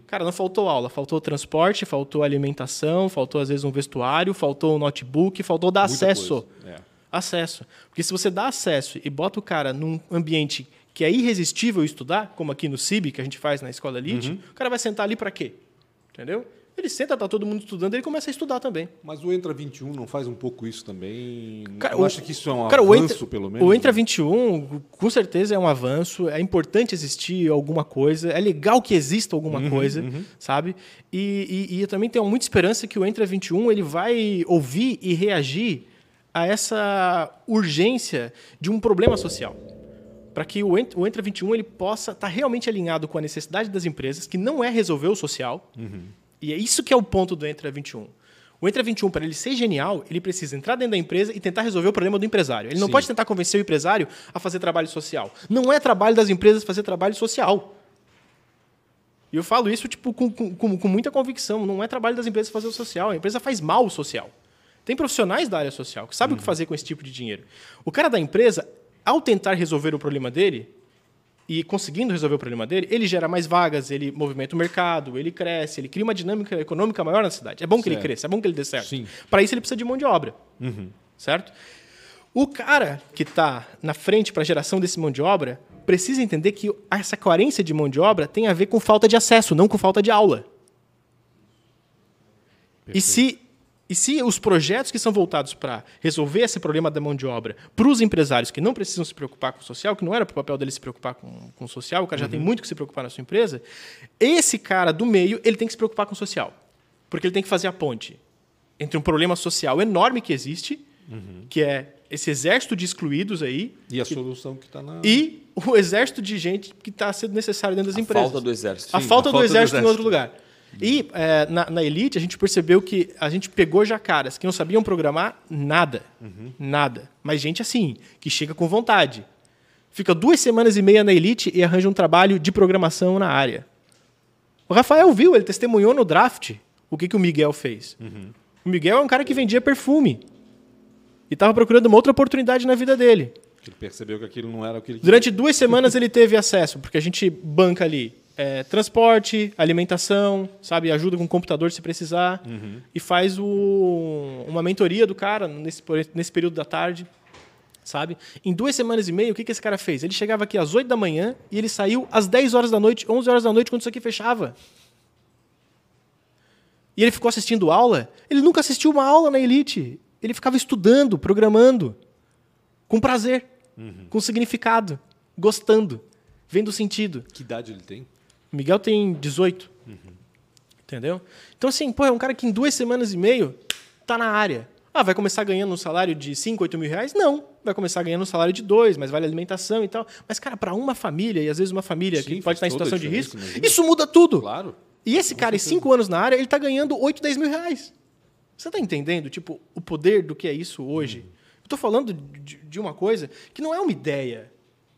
Cara, não faltou aula, faltou transporte, faltou alimentação, faltou às vezes um vestuário, faltou um notebook, faltou dar Muita acesso. é. Acesso. Porque se você dá acesso e bota o cara num ambiente que é irresistível estudar, como aqui no CIB, que a gente faz na escola Elite, o cara vai sentar ali para quê? Entendeu? Ele senta, tá todo mundo estudando, ele começa a estudar também. Mas o Entra 21 não faz um pouco isso também? Cara, não o- acha que isso é um cara, avanço, Entra- pelo menos? O Entra 21, com certeza, é um avanço. É importante existir alguma coisa. É legal que exista alguma Uhum, coisa, sabe? E, e- e eu também tenho muita esperança que o Entra 21 ele vai ouvir e reagir a essa urgência de um problema social. Para que o Ent- o Entra 21 ele possa estar realmente alinhado com a necessidade das empresas, que não é resolver o social. E é isso que é o ponto do Entra 21. O Entra 21, para ele ser genial, ele precisa entrar dentro da empresa e tentar resolver o problema do empresário. Ele não Sim. pode tentar convencer o empresário a fazer trabalho social. Não é trabalho das empresas fazer trabalho social. E eu falo isso tipo, com, com- com- com muita convicção. Não é trabalho das empresas fazer o social. A empresa faz mal o social. Tem profissionais da área social que sabem o que fazer com esse tipo de dinheiro. O cara da empresa, ao tentar resolver o problema dele, e conseguindo resolver o problema dele, ele gera mais vagas, ele movimenta o mercado, ele cresce, ele cria uma dinâmica econômica maior na cidade. É bom que Certo. ele cresça, é bom que ele dê certo. Para isso ele precisa de mão de obra. Certo? O cara que está na frente para a geração desse mão de obra precisa entender que essa carência de mão de obra tem a ver com falta de acesso, não com falta de aula. E se, e se os projetos que são voltados para resolver esse problema da mão de obra para os empresários que não precisam se preocupar com o social, que não era para o papel dele se preocupar com, com o social, o cara já tem muito que se preocupar na sua empresa, esse cara do meio ele tem que se preocupar com o social. Porque ele tem que fazer a ponte entre um problema social enorme que existe, que é esse exército de excluídos aí, E a solução que está na. e o exército de gente que está sendo necessário dentro das A empresas. falta do exército. A Sim, falta a do falta do exército em exército. outro lugar. E é, na, na Elite, a gente percebeu que a gente pegou já caras que não sabiam programar nada. Nada. Mas gente assim, que chega com vontade. Fica duas semanas e meia na Elite e arranja um trabalho de programação na área. O Rafael viu, ele testemunhou no draft o que, que o Miguel fez. O Miguel é um cara que vendia perfume. E estava procurando uma outra oportunidade na vida dele. Ele percebeu que aquilo não era o que ele Durante duas semanas ele teve acesso, porque a gente banca ali é, transporte, alimentação, sabe, ajuda com o computador se precisar, e faz o- uma mentoria do cara nesse, nesse período da tarde, sabe? Em duas semanas e meia, o que, que esse cara fez? Ele chegava aqui às 8 da manhã e ele saiu às 10 horas da noite, 11 horas da noite, quando isso aqui fechava. E ele ficou assistindo aula. Ele nunca assistiu uma aula na Elite. Ele ficava estudando, programando, com prazer, com significado, gostando, vendo sentido. Que idade ele tem? O Miguel tem 18. Entendeu? Então, assim, pô, é um cara que em duas semanas e meio tá na área. Ah, vai começar ganhando um salário de 5, 8 mil reais? Não. Vai começar ganhando um salário de 2, mas vale alimentação e tal. Mas, cara, para uma família, e às vezes uma família Sim, que pode estar em situação de risco, imagina. isso muda tudo. Claro. E esse cara, em 5 anos na área, ele tá ganhando 8, 10 mil reais. Você tá entendendo, tipo, o poder do que é isso hoje? Eu tô falando de, de uma coisa que não é uma ideia.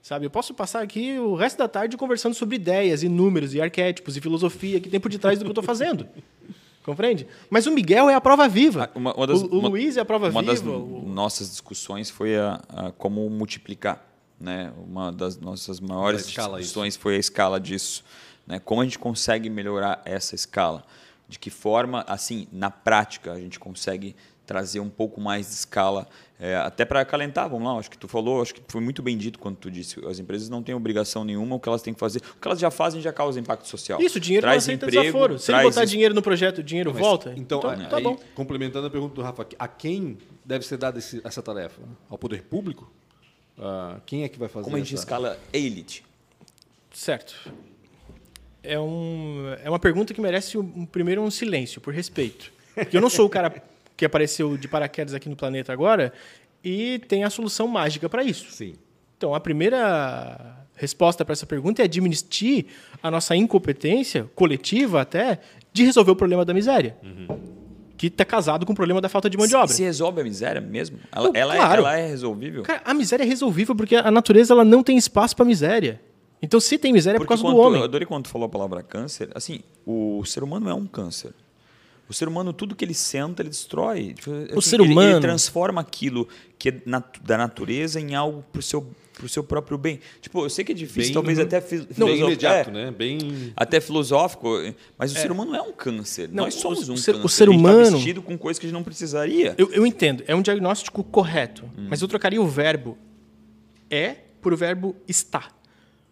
Sabe? Eu posso passar aqui o resto da tarde conversando sobre ideias e números e arquétipos e filosofia que tem por detrás do que eu estou fazendo. <laughs> Compreende? Mas o Miguel é a prova viva. Ah, Uma- uma das- o, o uma- Luiz é a prova Uma viva. das o- nossas discussões foi a, a como multiplicar. Né? Uma das nossas maiores discussões foi a escala disso. Né? Como a gente consegue melhorar essa escala? De que forma, assim, na prática, a gente consegue trazer um pouco mais de escala, é, até para acalentar, vamos lá, acho que tu falou, acho que foi muito bem dito quando tu disse, as empresas não têm obrigação nenhuma, o que elas têm que fazer, o que elas já fazem já causa impacto social. Isso, dinheiro traz não aceita emprego, desaforo. Se ele traz botar isso- dinheiro no projeto, o dinheiro Mas, volta. Então, tá aí, bom. complementando a pergunta do Rafa, a quem deve ser dada esse- essa tarefa? Ao poder público? Ah, quem é que vai fazer Como a gente essa... escala elite? Certo. É, um, é uma pergunta que merece um- primeiro um silêncio, por respeito. Porque eu não sou o cara que apareceu de paraquedas aqui no planeta agora e tem a solução mágica para isso. Sim. Então, a primeira resposta para essa pergunta é admitir a nossa incompetência, coletiva até, de resolver o problema da miséria. Que está casado com o problema da falta de mão de obra. Se resolve a miséria mesmo? Ela, Pô, ela, claro. é, ela é resolvível? Cara, a miséria é resolvível porque a natureza ela não tem espaço para miséria. Então, se tem miséria é por Porque causa do homem. Eu adorei quando tu falou a palavra câncer. Assim, o ser humano é um câncer. O ser humano, tudo que ele senta, ele destrói. Assim, ser ele- Ele, humano- transforma aquilo que é nat- da natureza em algo pro seu, pro seu próprio bem. Tipo, eu sei que é difícil, Bem- talvez até fi- Bem imediato, é, né? Bem... Até filosófico, mas o ser humano é um câncer. Não, Nós somos o um ser- o câncer. ser A gente tá humano- vestido com coisas que a gente não precisaria. Eu, eu entendo, é um diagnóstico correto, Hum. mas eu trocaria o verbo é por o verbo está.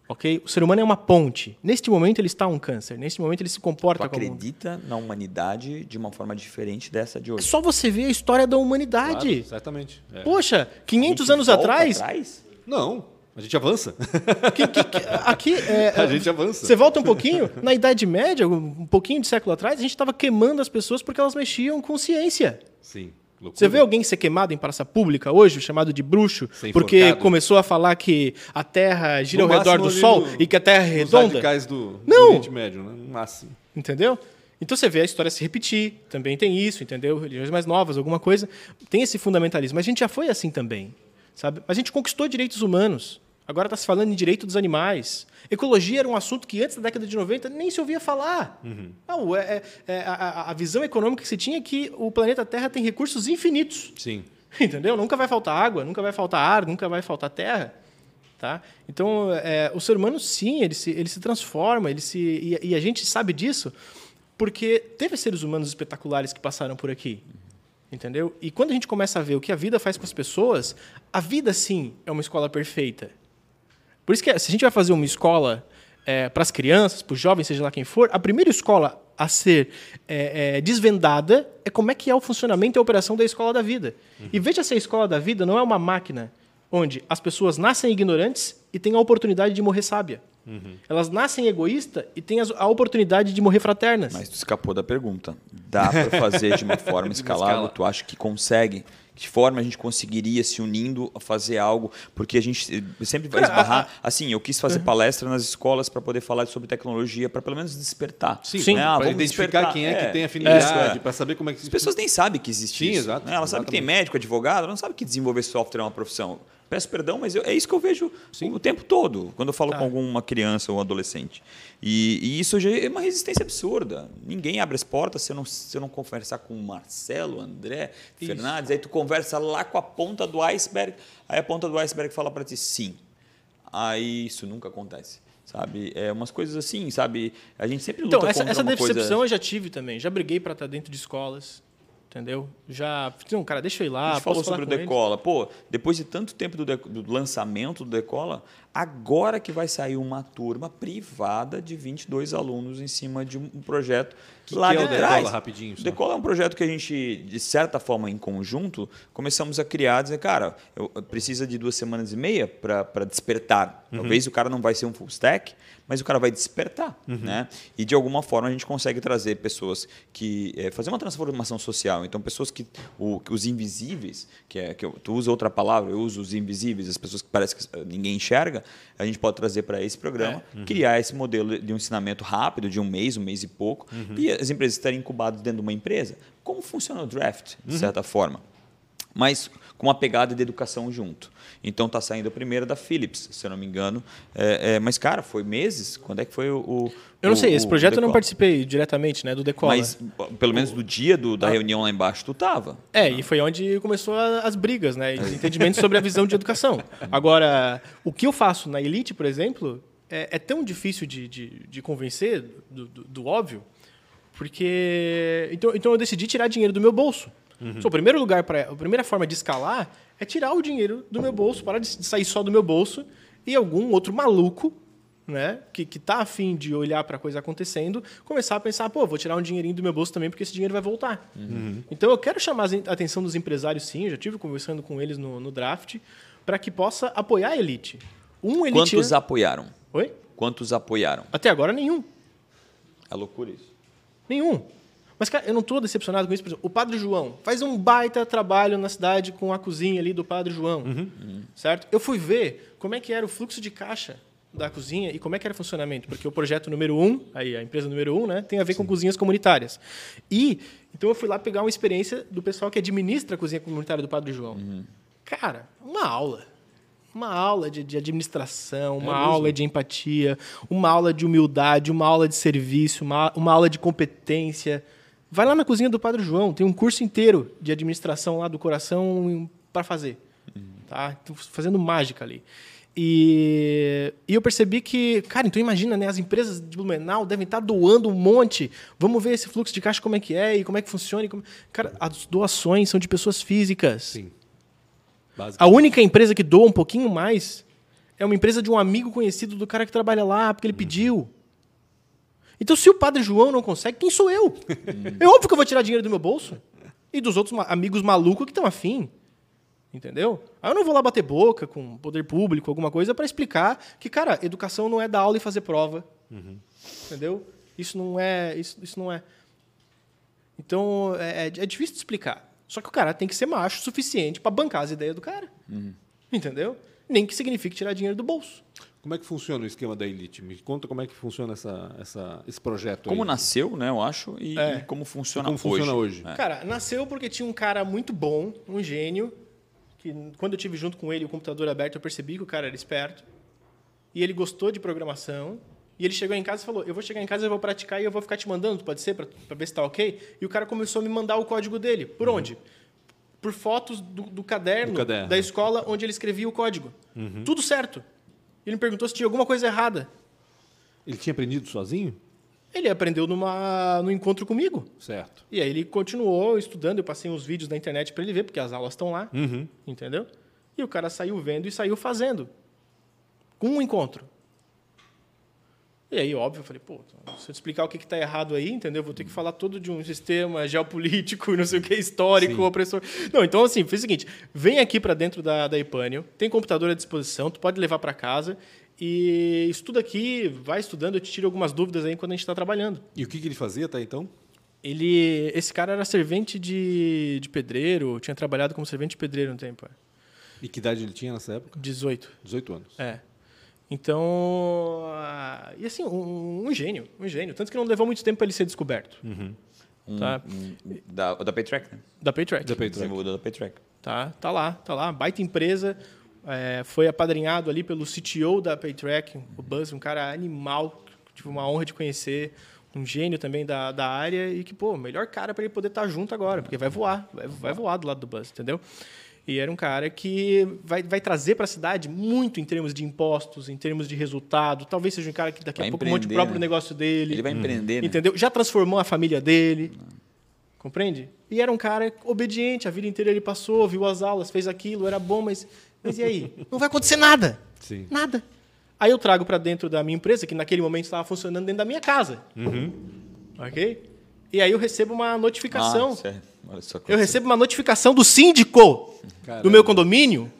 Ok? O ser humano é uma ponte. Neste momento ele está um câncer. Neste momento ele se Tu comporta como. um- acredita na humanidade de uma forma diferente dessa de É hoje. só você ver a história da Claro, humanidade. certamente. É. Poxa, 500 A gente anos atrás, atrás? Não, a gente avança. <laughs> que- que- que- aqui <laughs> é, a gente avança. Você volta um pouquinho, na Idade Média, um pouquinho de século atrás, a gente estava queimando as pessoas porque elas mexiam com ciência. Sim. Loucura. Você vê alguém ser queimado em praça pública hoje, chamado de bruxo, porque começou a falar que a Terra gira No ao redor do Sol no- e que a Terra é Os redonda? radicais do, Não! do Oriente Médio, né? No máximo. Entendeu? Então você vê a história se repetir, também tem isso, entendeu? Religiões mais novas, alguma coisa. Tem esse fundamentalismo. Mas a gente já foi assim também, sabe? A gente conquistou direitos humanos. Agora está se falando em direito dos animais. Ecologia era um assunto que antes da década de 90 nem se ouvia falar. Não, é- é- é- a, a- a visão econômica que se tinha é que o planeta Terra tem recursos infinitos. Sim. <laughs> Entendeu? Nunca vai faltar água, nunca vai faltar ar, nunca vai faltar terra. Tá? Então, é, o ser humano, sim, ele se, ele se transforma, ele se, e, e, a gente sabe disso porque teve seres humanos espetaculares que passaram por aqui. Entendeu? E quando a gente começa a ver o que a vida faz com as pessoas, a vida, sim, é uma escola perfeita. Por isso que, se a gente vai fazer uma escola é, para as crianças, para os jovens, seja lá quem for, a primeira escola a ser é, é, desvendada é como é que é o funcionamento e a operação da escola da vida. Uhum. E veja se a escola da vida não é uma máquina onde as pessoas nascem ignorantes e têm a oportunidade de morrer sábia. Uhum. Elas nascem egoístas e têm a oportunidade de morrer fraternas. Mas tu escapou da pergunta. Dá para fazer de uma forma <laughs> escalável? Tu acha que consegue? Que forma a gente conseguiria se unindo a fazer algo, porque a gente sempre vai esbarrar. <laughs> Assim, eu quis fazer palestra nas escolas para poder falar sobre tecnologia, para pelo menos despertar. Sim, Sim. Né? Ah, para identificar despertar. quem é, é, que tem afinidade, é. para saber como é que... As pessoas nem sabem que existe Sim, isso. Exato, né? Elas sabem que tem médico, advogado, elas não sabem que desenvolver software é uma profissão. Peço perdão, mas eu, é isso que eu vejo Sim. o tempo todo, quando eu falo tá. com alguma criança ou adolescente. E, e, isso já é uma resistência absurda. Ninguém abre as portas se eu não, se eu não conversar com o Marcelo, André, isso. Fernandes. Aí tu conversa lá com a ponta do iceberg, aí a ponta do iceberg fala para ti sim. Aí isso nunca acontece sabe? É umas coisas assim, sabe? A gente sempre luta então, essa, contra essa decepção coisa... eu já tive também. Já briguei para estar dentro de escolas, entendeu? Já, não, cara, deixa eu ir lá. A gente falou sobre o Decola. Eles. Pô, depois de tanto tempo do, do, lançamento do Decola, agora que vai sair uma turma privada de 22 alunos em cima de um projeto que lá que é o Decola, rapidinho. Só. Decola é um projeto que a gente, de certa forma, em conjunto, começamos a criar, dizer, cara, eu, precisa de duas semanas e meia para despertar. Uhum. Talvez o cara não vai ser um full stack, mas o cara vai despertar, uhum. né? E de alguma forma a gente consegue trazer pessoas que é, fazer uma transformação social. Então pessoas que o, os invisíveis, que é que eu, tu usa outra palavra, eu uso os invisíveis, as pessoas que parece que ninguém enxerga, a gente pode trazer para esse programa, é. uhum. criar esse modelo de um ensinamento rápido de um mês, um mês e pouco, uhum. e as empresas estarem incubadas dentro de uma empresa. Como funciona o draft, de uhum. certa forma? Mas com uma pegada de educação junto. Então está saindo a primeira da Philips, se eu não me engano. É, é, mas, cara, foi meses? Quando é que foi o. o eu não sei, esse projeto eu não participei diretamente, né? Do Decola. Mas pelo menos do dia do, da ah. reunião lá embaixo, tu estava. É, e foi onde começou as brigas, né? Os entendimentos sobre a visão de educação. <laughs> Agora, o que eu faço na Elite, por exemplo, é, é tão difícil de, de, de convencer do, do, do óbvio porque. Então, então eu decidi tirar dinheiro do meu bolso. Uhum. So, o primeiro lugar para a primeira forma de escalar é tirar o dinheiro do meu bolso, parar de sair só do meu bolso e algum outro maluco, né, que que tá afim de olhar para a coisa acontecendo, começar a pensar, pô, vou tirar um dinheirinho do meu bolso também porque esse dinheiro vai voltar. Uhum. Então eu quero chamar a atenção dos empresários, sim, eu já tive conversando com eles no, no draft, para que possa apoiar a elite. Um elite. Quantos apoiaram? Oi? Quantos apoiaram? Até agora nenhum. É loucura isso. Nenhum. Mas, cara, eu não estou decepcionado com isso. Por exemplo, o Padre João faz um baita trabalho na cidade com a cozinha ali do Padre João. Uhum. Certo? Eu fui ver como é que era o fluxo de caixa da cozinha e como é que era o funcionamento. Porque o projeto número um, aí a empresa número um, né, tem a ver Sim. com cozinhas comunitárias. E, então eu fui lá pegar uma experiência do pessoal que administra a cozinha comunitária do Padre João. Uhum. Cara, uma aula uma aula de, de administração, uma é aula de empatia, uma aula de humildade, uma aula de serviço, uma, uma aula de competência. Vai lá na cozinha do Padre João, tem um curso inteiro de administração lá do coração para fazer. Uhum. Tá? fazendo mágica ali. E, e, eu percebi que, cara, então imagina, né? As empresas de Blumenau devem estar doando um monte. Vamos ver esse fluxo de caixa como é que é e como é que funciona. Como... Cara, as doações são de pessoas físicas. Sim. A única empresa que doa um pouquinho mais é uma empresa de um amigo conhecido do cara que trabalha lá, porque ele uhum. pediu. Então, se o padre João não consegue, quem sou eu? é óbvio que eu vou tirar dinheiro do meu bolso e dos outros amigos malucos que estão afim. Entendeu? Aí eu não vou lá bater boca com poder público, alguma coisa, para explicar que, cara, educação não é dar aula e fazer prova. Uhum. Entendeu? Isso não é. Isso, isso não é. Então, é, é, é difícil de explicar. Só que o cara tem que ser macho o suficiente para bancar as ideias do cara. Uhum. Entendeu? Nem que signifique tirar dinheiro do bolso. Como é que funciona o esquema da Elite? Me conta como é que funciona essa, essa, esse projeto. Como aí. nasceu, né, eu acho, e, é. e como funciona como hoje. Funciona hoje. É. Cara, nasceu porque tinha um cara muito bom, um gênio, que quando eu tive junto com ele o computador aberto, eu percebi que o cara era esperto. E ele gostou de programação. E ele chegou em casa e falou: Eu vou chegar em casa, eu vou praticar e eu vou ficar te mandando, pode ser, para ver se está ok? E o cara começou a me mandar o código dele. Por uhum. onde? Por fotos do, do, caderno, do, caderno, da escola onde ele escrevia o código. Uhum. Tudo certo. Ele me perguntou se tinha alguma coisa errada. Ele tinha aprendido sozinho? Ele aprendeu numa, no encontro comigo. Certo. E aí ele continuou estudando, eu passei uns vídeos na internet para ele ver, porque as aulas estão lá, Uhum. entendeu? E o cara saiu vendo e saiu fazendo. Com um encontro. E aí, óbvio, eu falei, pô, se eu te explicar o que está errado aí, entendeu? Vou ter que falar todo de um sistema geopolítico, <laughs> não sei o que, histórico, Sim. opressor. Não, então assim, fez o seguinte, vem aqui para dentro da, da Ipânio, tem computador à disposição, tu pode levar para casa e estuda aqui, vai estudando, eu te tiro algumas dúvidas aí quando a gente está trabalhando. E o que, que ele fazia até então? Ele, esse cara era servente de, de pedreiro, tinha trabalhado como servente de pedreiro um tempo, é. E que idade ele tinha nessa época? 18. 18 anos. É. Então, ah, e assim, um, um gênio, um gênio. Tanto que não levou muito tempo para ele ser descoberto. Um- Tá. um- da, da Paytrack, né? Da Paytrack. Da Paytrack. Desenvolvedor da Paytrack. Tá, tá lá, tá lá. Baita empresa. é, foi apadrinhado ali pelo CTO da Paytrack, o Buzz, um cara animal. Tive uma honra de conhecer. Um gênio também da, da área e que, pô, melhor cara para ele poder estar junto agora, porque vai voar, vai, vai voar do lado do Buzz, entendeu? E era um cara que vai, vai trazer para a cidade muito em termos de impostos, em termos de resultado. Talvez seja um cara que daqui Vai a pouco monte o próprio né? negócio dele. Ele vai empreender, né? Entendeu? Já transformou a família dele. Compreende? E era um cara obediente, a vida inteira ele passou, viu as aulas, fez aquilo, era bom, mas, mas e aí? <laughs> Não vai acontecer nada. Sim. Nada. Aí eu trago para dentro da minha empresa, que naquele momento estava funcionando dentro da minha casa. Ok? E aí eu recebo uma notificação. Ah, certo. Olha só eu recebo uma notificação do síndico Caramba. do meu condomínio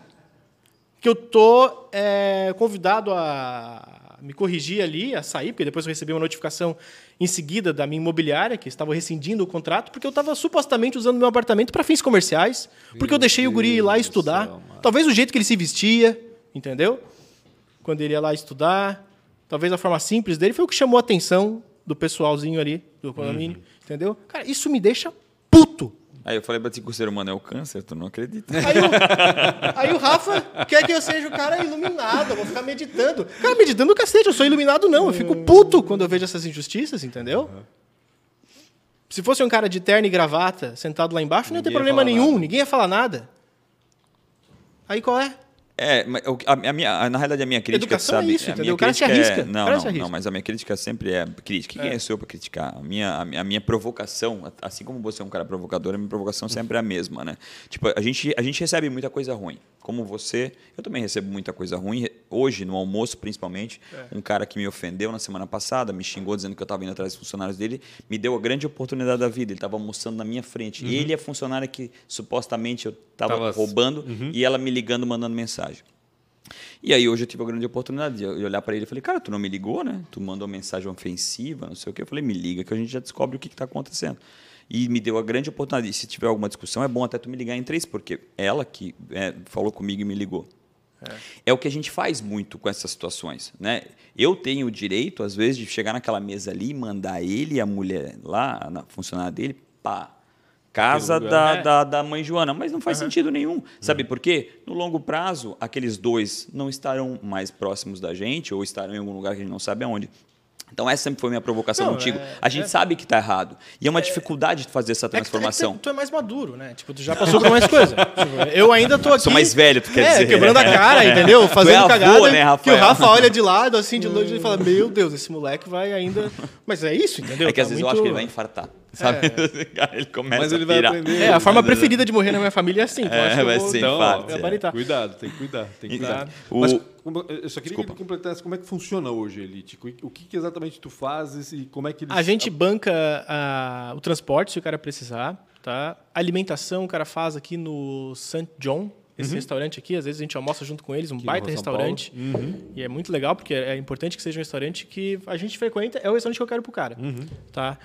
que eu tô é, convidado a me corrigir ali, a sair, porque depois eu recebi uma notificação em seguida da minha imobiliária, que estava rescindindo o contrato, porque eu estava supostamente usando meu apartamento para fins comerciais, porque eu deixei o guri ir lá Deus estudar. céu, talvez o jeito que ele se vestia, entendeu? Quando ele ia lá estudar. Talvez a forma simples dele foi o que chamou a atenção do pessoalzinho ali, do condomínio, Uhum. entendeu? Cara, isso me deixa. Aí eu falei pra ti que o ser humano é o câncer, tu não acredita. Aí o, aí o Rafa quer que eu seja o cara iluminado, eu vou ficar meditando. Cara, meditando o cacete, eu sou iluminado não. Eu fico puto quando eu vejo essas injustiças, entendeu? Se fosse um cara de terno e gravata sentado lá embaixo, não ia ter Ninguém problema nenhum, nada. ninguém ia falar nada. Aí qual é? É, a, minha, na realidade a minha crítica, Educação é sabe? isso, a entendeu? minha O cara se crítica arrisca, É, não, não, arrisca. não, mas a minha crítica sempre é crítica. Quem é, eu para criticar? A minha, a, minha- a minha provocação, assim como você é um cara provocador, a minha provocação sempre é a mesma, né? Tipo, a gente, a gente recebe muita coisa ruim. Como você, eu também recebo muita coisa ruim. Hoje, no almoço, principalmente, É. um cara que me ofendeu na semana passada, me xingou dizendo que eu estava indo atrás dos funcionários dele, me deu a grande oportunidade da vida. Ele estava almoçando na minha frente. E ele é funcionário que supostamente eu estava Tava- roubando e ela me ligando, mandando mensagem. E aí hoje eu tive a grande oportunidade de eu olhar para ele e falei, cara, tu não me ligou, né? Tu mandou uma mensagem ofensiva, não sei o quê. Eu falei, me liga que a gente já descobre o que está acontecendo. E me deu a grande oportunidade. E se tiver alguma discussão, é bom até tu me ligar em três, porque ela que é, falou comigo e me ligou. É. o que a gente faz muito com essas situações, né? Eu tenho o direito, às vezes, de chegar naquela mesa ali e mandar ele e a mulher lá, na funcionária dele, pá, casa da. É. da, da mãe Joana. Mas não faz sentido nenhum. Sabe por quê? No longo prazo, aqueles dois não estarão mais próximos da gente ou estarão em algum lugar que a gente não sabe aonde. Então essa sempre foi minha provocação Não, contigo. é- a gente é- sabe que está errado. E é uma dificuldade de fazer essa É transformação. É que tu, tu é mais maduro, né? Tipo, tu já passou por mais coisa. Tipo, eu ainda tô aqui. Sou mais velho, tu quer é, dizer. quebrando a <laughs> cara, entendeu? Fazendo avô, cagada. né, que o? Rafa olha de lado, assim, de longe, e <laughs> fala: Meu Deus, esse moleque vai ainda. Mas é isso, entendeu? É que às Tá vezes eu muito- acho que ele vai infartar. Sabe? Cara, <laughs> ele começa Mas ele a vai pirar. aprender. É, a forma preferida de morrer na minha família é assim. Então É, acho que eu vai vou ser Então, infarto, é. cuidado, tem que cuidar, tem que E- cuidar. o- Mas eu só queria Desculpa. que completasse como é que funciona hoje, Elite. O que, que exatamente tu fazes e como é que eles... A gente banca ah, o transporte se o cara precisar, tá? Alimentação o cara faz aqui no St. John, esse restaurante aqui. Às vezes a gente almoça junto com eles, um Aqui baita restaurante. E é muito legal, porque é importante que seja um restaurante que a gente frequenta, é o restaurante que eu quero pro cara, tá?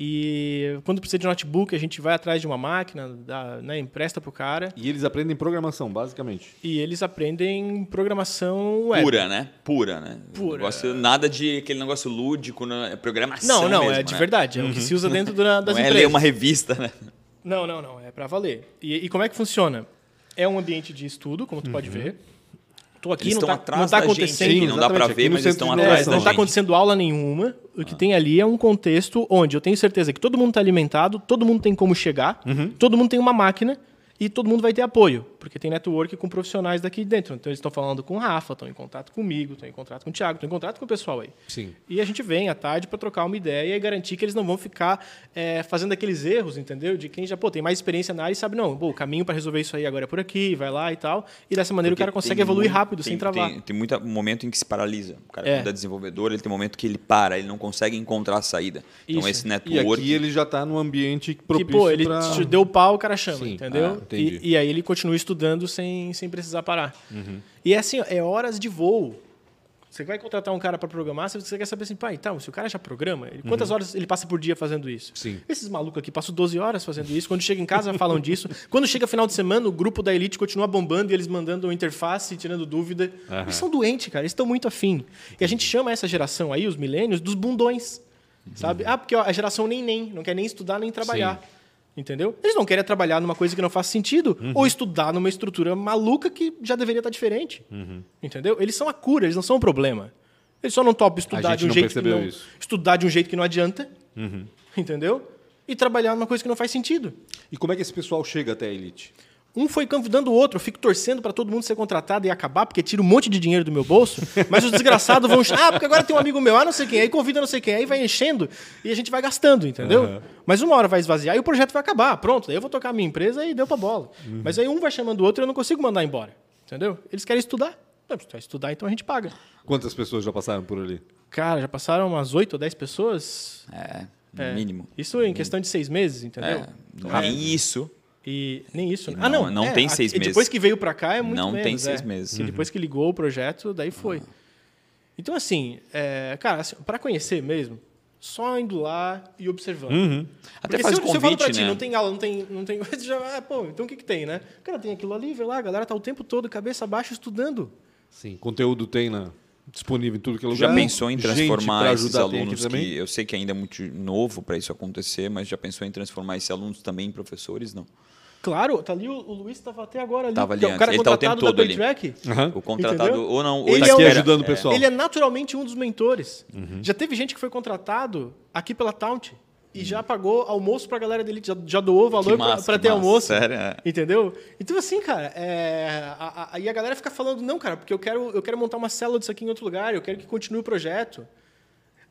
E quando precisa de notebook, a gente vai atrás de uma máquina, dá, né, empresta pro cara. E eles aprendem programação, basicamente. E eles aprendem programação web. Pura, né? Pura, né? Pura. Negócio, nada de aquele negócio lúdico, né? é programação Não, não, mesmo, é de né? verdade. É o que se usa dentro da- <laughs> das Não é empresas. ler uma revista, né? Não, não, não. É para valer. E, e como é que funciona? É um ambiente de estudo, como tu pode ver. Tô aqui, Eles não estão tá, gente, acontecendo. não dá aqui ver, mas estão atrás não está acontecendo aula nenhuma. O que tem ali é um contexto onde eu tenho certeza que todo mundo está alimentado, todo mundo tem como chegar, todo mundo tem uma máquina e todo mundo vai ter apoio. Porque tem network com profissionais daqui dentro. Então eles estão falando com o Rafa, estão em contato comigo, estão em contato com o Thiago, estão em contato com o pessoal aí. Sim. E a gente vem à tarde para trocar uma ideia e garantir que eles não vão ficar é, fazendo aqueles erros, entendeu? De quem já pô, tem mais experiência na área e sabe, não, pô, o caminho para resolver isso aí agora é por aqui, vai lá e tal. E dessa maneira Porque o cara consegue evoluir muito- rápido, tem, sem travar. Tem, tem muito momento em que se paralisa. O cara, É. é desenvolvedor, ele tem um momento que ele para, ele não consegue encontrar a saída. Então, Isso. esse E network. aqui ele já está num ambiente que, propício pô, ele pra- te deu pau, o cara chama, Sim, entendeu? ah, entendi. e, e aí ele continua estudando sem, sem precisar parar. Uhum. E é assim, é horas de voo. Você vai contratar um cara para programar, você quer saber assim, pá, então, se o cara já programa, quantas horas ele passa por dia fazendo isso? Uhum. Sim. Esses malucos aqui passam 12 horas fazendo isso. Quando chega em casa, falam disso. <laughs> Quando chega final de semana, o grupo da Elite continua bombando e eles mandando interface, tirando dúvida. Aham. Eles são doentes, cara. Eles estão muito afim. E a gente chama essa geração aí, os milênios, dos bundões. Sabe? Ah, porque ó, a geração nem nem, não quer nem estudar nem trabalhar. Entendeu? Eles não querem trabalhar numa coisa que não faz sentido Uhum. ou estudar numa estrutura maluca que já deveria estar diferente. Uhum. Entendeu? Eles são a cura, eles não são o problema. Eles só não topam estudar de um jeito que não, isso. Uhum. estudar de um jeito que não adianta. Entendeu? E trabalhar numa coisa que não faz sentido. E como é que esse pessoal chega até a Elite? Um foi convidando o outro. Eu fico torcendo para todo mundo ser contratado e acabar, porque tira um monte de dinheiro do meu bolso. <laughs> Mas os desgraçados vão. Ah, porque agora tem um amigo meu, ah, não sei quem. Aí convida não sei quem. Aí vai enchendo e a gente vai gastando, entendeu? Uhum. Mas uma hora vai esvaziar e o projeto vai acabar. Pronto, aí eu vou tocar a minha empresa e deu pra bola. Mas aí um vai chamando o outro e eu não consigo mandar embora. Entendeu? Eles querem estudar. Se estudar, então a gente paga. Quantas pessoas já passaram por ali? Cara, já passaram umas 8 ou 10 pessoas. É, no É. mínimo. Isso em questão de seis meses, entendeu? É, não nem isso. E nem isso. né? Não, ah, não. não é, tem seis e Depois meses. que veio pra cá é muito Não menos. tem seis é. meses. Que depois que ligou o projeto, daí foi. Então, assim, é, cara, assim, para conhecer mesmo, só indo lá e observando. Até Porque faz se, o eu- se eu falo pra convite, ti, né? não tem aula, não tem. Não tem <laughs> já, ah, pô, então o que, que tem, né? Cara, tem aquilo ali, vê lá, a galera tá o tempo todo, cabeça baixa, estudando. Sim. Conteúdo tem na, disponível em tudo que é lugar. já pensou em transformar esses aqui alunos também? que eu sei que ainda é muito novo para isso acontecer, mas já pensou em transformar esses alunos também em professores? Não. Claro, tá ali, o, o Luiz tava até agora ali. Tava ali que é o cara Ele tá o contratado tempo todo da ali. Aham. O contratado Entendeu? ou não, Ele ou é Tá aqui um- ajudando o pessoal. Ele é naturalmente um dos mentores. Uhum. Já teve gente que foi contratado aqui pela Taunt e já pagou almoço pra galera dele, já, já doou valor que ter massa. almoço. Sério, é. Entendeu? Então, assim, cara, é, a- a- aí a galera fica falando, não, cara, porque eu quero, eu quero montar uma célula disso aqui em outro lugar, eu quero que continue o projeto.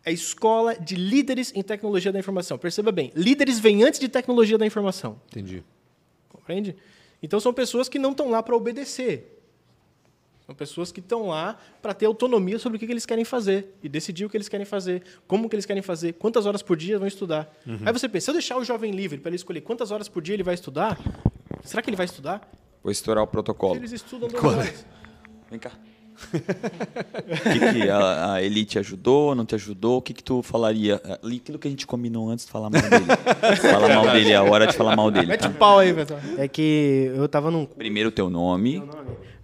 É escola de líderes em tecnologia da informação. Perceba bem, líderes vêm antes de tecnologia da informação. Entendi. Compreende? Então são pessoas que não estão lá para obedecer. São pessoas que estão lá para ter autonomia sobre o que, que eles querem fazer e decidir o que eles querem fazer, como que eles querem fazer, quantas horas por dia vão estudar. Aí você pensa, se eu deixar o jovem livre para ele escolher quantas horas por dia ele vai estudar, será que ele vai estudar? Vou estourar o protocolo. Eles estudam <laughs> duas horas. Vem cá. O <laughs> que, que a, a Elite ajudou, não te ajudou? O que, que tu falaria? Ali, Aquilo que a gente combinou antes de falar mal dele. <laughs> Fala mal dele, é a hora de falar mal dele. Mete Tá? o pau aí, Beto. É que eu tava num Primeiro o teu nome.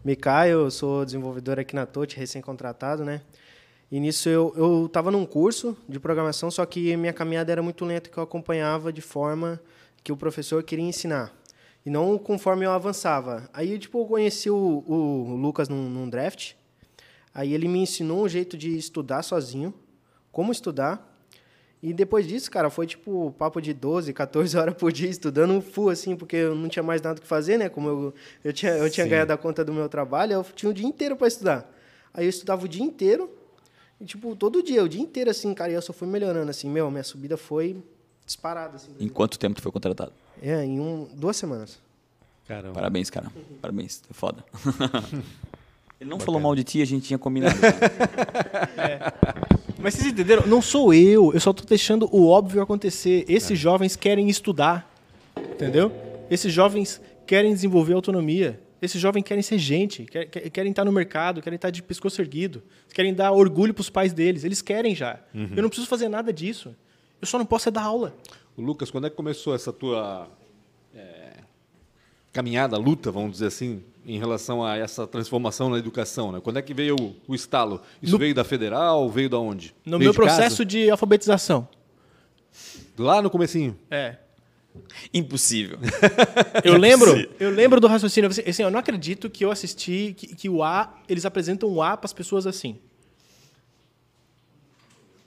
Mikael, eu sou desenvolvedor aqui na TOT, recém-contratado, né? E nisso eu, eu tava num curso de programação, só que minha caminhada era muito lenta, que eu acompanhava de forma que o professor queria ensinar. E não conforme eu avançava. Aí, tipo, eu conheci o, o Lucas num, num draft. Aí ele me ensinou um jeito de estudar sozinho, como estudar. E depois disso, cara, foi tipo papo de 12, 14 <laughs> horas por dia estudando full, assim, porque eu não tinha mais nada o que fazer, né? Como eu, eu tinha, eu tinha Sim. ganhado a conta do meu trabalho, eu tinha o dia inteiro para estudar. Aí eu estudava o dia inteiro, e tipo, todo dia, o dia inteiro, assim, cara, e eu só fui melhorando, assim, meu, minha subida foi disparada, assim. Em quanto tempo tu foi contratado? É, em um, duas semanas. Caramba. Parabéns, cara. Parabéns. É foda. <laughs> Ele não falou mal de ti, a gente tinha combinado. cara. <laughs> Mas vocês entenderam? Não sou eu, eu só estou deixando o óbvio acontecer. Esses jovens querem estudar, entendeu? Esses jovens querem desenvolver autonomia. Esses jovens querem ser gente, quer- quer- querem estar no mercado, querem estar de pescoço erguido, querem dar orgulho para os pais deles. Eles querem já. Eu não preciso fazer nada disso. Eu só não posso é dar aula. O Lucas, quando é que começou essa tua é, caminhada, luta, vamos dizer assim, em relação a essa transformação na educação? Né? Quando é que veio o, o estalo? Isso No- veio da federal? Veio da onde? No Veio meu de casa? processo de alfabetização. Lá no comecinho. É. Impossível. <laughs> Eu lembro, eu lembro do raciocínio. Assim, assim, eu não acredito que eu assisti que, que o A, eles apresentam o A para as pessoas assim.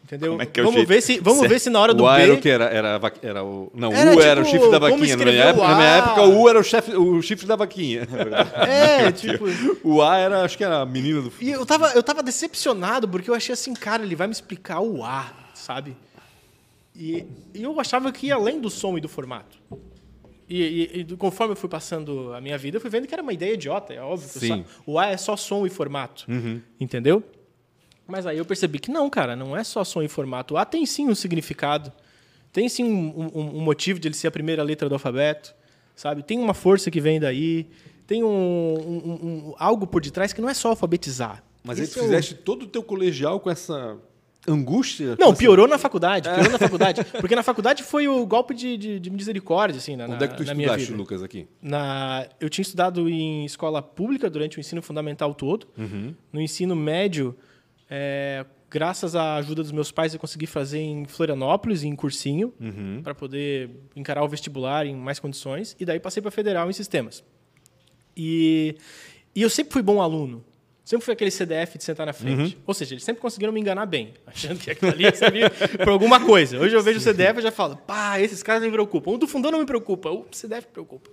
Entendeu? É é o vamos jeito? ver se vamos ver se na hora do O A B era o que? Era, era, era o. Não, Era o era o tipo, chifre da vaquinha. Na minha, época, o na minha época, o U era o, chefe, o chifre da vaquinha. <laughs> É, <laughs> tipo. O A era, acho que era a menina do. E eu tava, eu tava decepcionado, porque eu achei assim, cara, ele vai me explicar o A, sabe? E, e eu achava que ia além do som e do formato. E, e- e conforme eu fui passando a minha vida, eu fui vendo que era uma ideia idiota, é óbvio. só- o A é só som e formato. Entendeu? Mas aí eu percebi que não, cara, não é só som e formato. O A tem sim um significado. Tem sim um, um- um motivo de ele ser a primeira letra do alfabeto, sabe? Tem uma força que vem daí. Tem um, um- algo por detrás que não é só alfabetizar. Mas aí tu é o- fizeste todo o teu colegial com essa angústia? Não, piorou na faculdade. Piorou na faculdade. <laughs> Porque na faculdade foi o golpe de, de- de misericórdia, assim, na, Onde é que tu estudaste, vida. Lucas, aqui? Na, eu tinha estudado em escola pública durante o ensino fundamental todo. No ensino médio, é, graças à ajuda dos meus pais, eu consegui fazer em Florianópolis, em cursinho, para poder encarar o vestibular em mais condições. E daí passei para federal em sistemas. E, e eu sempre fui bom aluno. Sempre fui aquele CDF de sentar na frente. Ou seja, eles sempre conseguiram me enganar bem, achando que aquilo ali ia servir <laughs> por alguma coisa. Hoje eu vejo o CDF e já falo, pá, esses caras não me preocupam. O do fundão não me preocupa, o CDF me preocupa.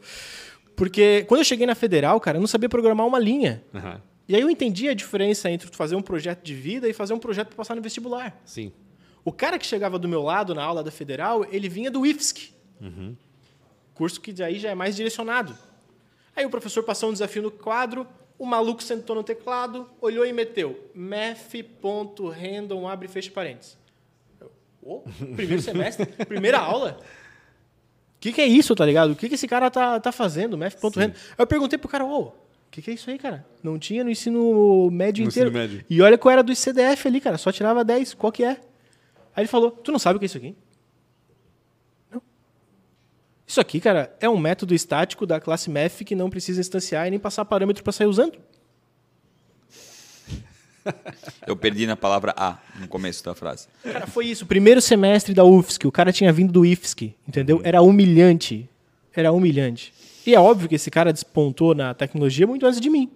Porque quando eu cheguei na federal, cara, eu não sabia programar uma linha. Aham. E aí eu entendi a diferença entre fazer um projeto de vida e fazer um projeto para passar no vestibular. Sim. O cara que chegava do meu lado na aula da federal, ele vinha do IFSC. Curso que daí já é mais direcionado. Aí o professor passou um desafio no quadro, o maluco sentou no teclado, olhou e meteu math.random, abre e fecha parênteses. Eu, "Ô, primeiro <laughs> semestre, primeira aula? O que, que é isso, tá ligado? O que, que esse cara tá, tá fazendo? Math.random. Aí eu perguntei pro cara, ô, o que, que é isso aí, cara? Não tinha no ensino médio No inteiro. ensino médio. E olha qual era do CDF ali, cara, só tirava 10, qual que é? Aí ele falou, tu não sabe o que é isso aqui? Não. Isso aqui, cara, é um método estático da classe Math que não precisa instanciar e nem passar parâmetro para sair usando. <laughs> Eu perdi na palavra A no começo da frase. Cara, foi isso. Primeiro semestre da UFSC, o cara tinha vindo do IFSC, entendeu? Era humilhante. Era humilhante. E é óbvio que esse cara despontou na tecnologia muito antes de mim.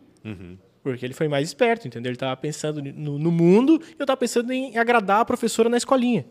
Porque ele foi mais esperto, entendeu? Ele estava pensando no, no mundo e eu estava pensando em agradar a professora na escolinha.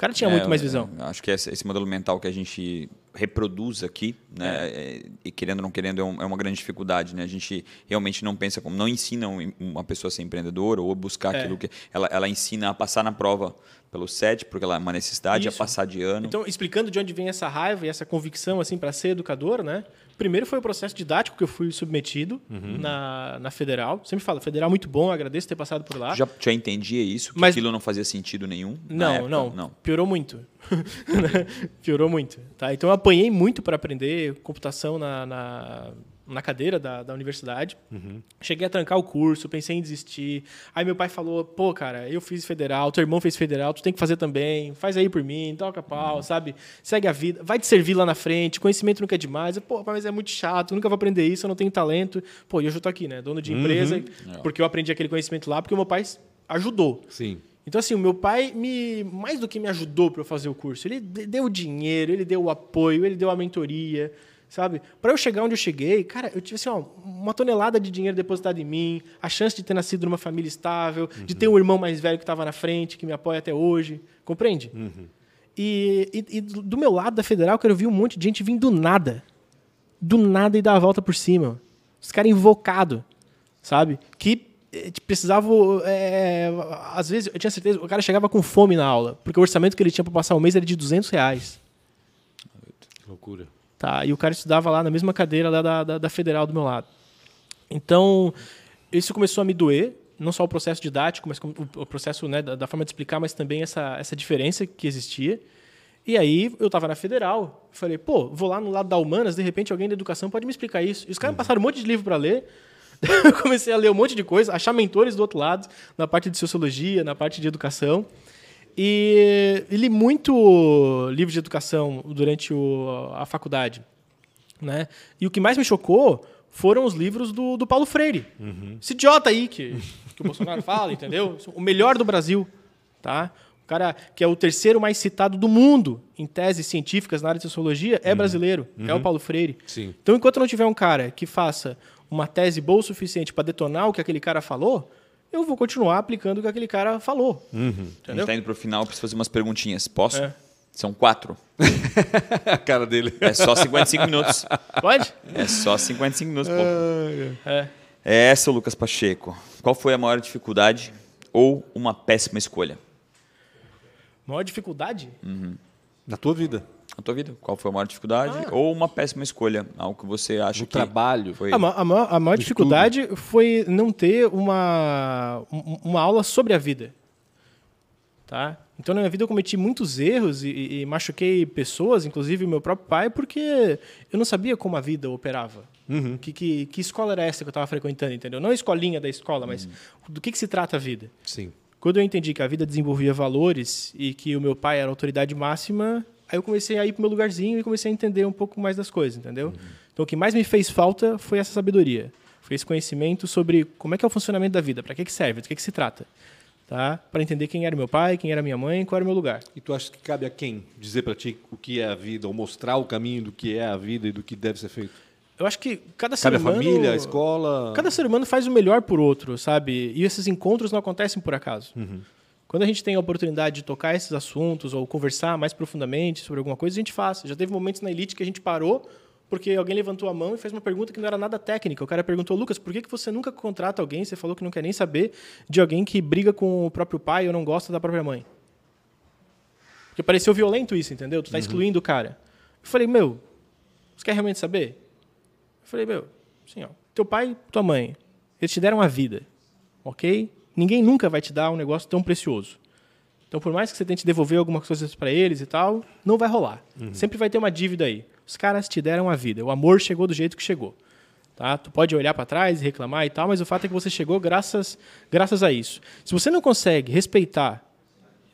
O cara tinha É, muito mais visão. Acho que esse, esse modelo mental que a gente reproduz aqui, né, é, e querendo ou não querendo, é, um- é uma grande dificuldade. Né? A gente realmente não pensa como, não ensina um- uma pessoa a ser empreendedora ou buscar É. aquilo que. Ela, ela ensina a passar na prova pelo SET, porque ela é uma necessidade, Isso. a passar de ano. Então, explicando de onde vem essa raiva e essa convicção assim para ser educador, né? Primeiro foi o processo didático que eu fui submetido Uhum. na, na federal. Sempre falo, federal é muito bom, agradeço ter passado por lá. já, já entendia isso? Que Mas- aquilo não fazia sentido nenhum? na Não, época? não, não. Piorou muito. <laughs> Piorou muito. Tá? Então eu apanhei muito para aprender computação na, na, na cadeira da, da universidade. Cheguei a trancar o curso, pensei em desistir. Aí meu pai falou: pô, cara, eu fiz federal, teu irmão fez federal, tu tem que fazer também, faz aí por mim, toca pau, sabe? Segue a vida, vai te servir lá na frente, conhecimento nunca é demais. Eu, Pô, mas é muito chato, nunca vou aprender isso, eu não tenho talento. Pô, e hoje eu tô aqui, né? Dono de empresa, porque eu aprendi aquele conhecimento lá, porque o meu pai ajudou. Sim. Então, assim, o meu pai me mais do que me ajudou para eu fazer o curso. Ele de- deu o dinheiro, ele deu o apoio, ele deu a mentoria, sabe? Para eu chegar onde eu cheguei, cara, eu tive assim, ó, uma tonelada de dinheiro depositado em mim, a chance de ter nascido numa família estável, de ter um irmão mais velho que estava na frente, que me apoia até hoje, compreende? E, e- e do meu lado da federal, cara, eu vi um monte de gente vindo do nada. Do nada e dar a volta por cima. Os caras invocados, sabe? Que eh, precisavam. eh, às vezes, eu tinha certeza, o cara chegava com fome na aula, porque o orçamento que ele tinha para passar o mês era de 200 reais. Que loucura. Tá? E o cara estudava lá na mesma cadeira lá da, da, da federal do meu lado. Então, isso começou a me doer, não só o processo didático, mas o o processo né, da, da forma de explicar, mas também essa, essa diferença que existia. E aí, eu estava na federal, falei, pô, vou lá no lado da humanas, de repente alguém da educação pode me explicar isso. E os caras me passaram um monte de livro para ler. <laughs> eu comecei a ler um monte de coisa, achar mentores do outro lado, na parte de sociologia, na parte de educação. E, e li muito livro de educação durante o- a faculdade. Né? E o que mais me chocou foram os livros do, do Paulo Freire. Esse idiota aí que, que o Bolsonaro fala, entendeu? O melhor do Brasil. Tá? O cara que é o terceiro mais citado do mundo em teses científicas na área de sociologia é brasileiro, é o Paulo Freire. Sim. Então, enquanto não tiver um cara que faça uma tese boa o suficiente para detonar o que aquele cara falou, eu vou continuar aplicando o que aquele cara falou. A gente Entendeu? está indo para o final, preciso fazer umas perguntinhas. Posso? É. São quatro. <laughs> a cara dele. É só 55 minutos. Pode? É só 55 minutos, pô. É. É essa, Lucas Pacheco. Qual foi a maior dificuldade ou uma péssima escolha Maior dificuldade? Na tua vida. Na tua vida? Qual foi a maior dificuldade Ah. ou uma péssima escolha? Algo que você acha No que trabalho. foi A, ma- a maior, a maior dificuldade foi não ter uma, um- uma aula sobre a vida. Tá? Então, na minha vida, eu cometi muitos erros e, e- machuquei pessoas, inclusive o meu próprio pai, porque eu não sabia como a vida operava. Que, que, que escola era essa que eu estava frequentando, entendeu? Não a escolinha da escola, mas do que, que se trata a vida. Sim. Quando eu entendi que a vida desenvolvia valores e que o meu pai era a autoridade máxima, aí eu comecei a ir pro meu lugarzinho e comecei a entender um pouco mais das coisas, entendeu? Então o que mais me fez falta foi essa sabedoria. Foi esse conhecimento sobre como é que é o funcionamento da vida, para que que serve, do que que se trata, tá? Para entender quem era meu pai, quem era minha mãe, qual era o meu lugar. E tu acha que cabe a quem dizer pra ti o que é a vida, ou mostrar o caminho do que é a vida e do que deve ser feito? Eu acho que cada ser Cabe a humano família, a escola. Cada ser humano faz o melhor por outro, sabe? E esses encontros não acontecem por acaso. Quando a gente tem a oportunidade de tocar esses assuntos ou conversar mais profundamente sobre alguma coisa, a gente faz. Já teve momentos na Elite que a gente parou porque alguém levantou a mão e fez uma pergunta que não era nada técnica. O cara perguntou, Lucas, por que que você nunca contrata alguém? Você falou que não quer nem saber de alguém que briga com o próprio pai ou não gosta da própria mãe. Porque pareceu violento isso, entendeu? Tu tá excluindo o cara. Eu falei, meu, você quer realmente saber? Eu falei, meu, assim, ó, teu pai, tua mãe, eles te deram a vida, ok? Ninguém nunca vai te dar um negócio tão precioso. Então, por mais que você tente devolver algumas coisas para eles e tal, não vai rolar. Sempre vai ter uma dívida aí. Os caras te deram a vida. O amor chegou do jeito que chegou. Tá? Tu pode olhar para trás e reclamar e tal, mas o fato é que você chegou graças, graças a isso. Se você não consegue respeitar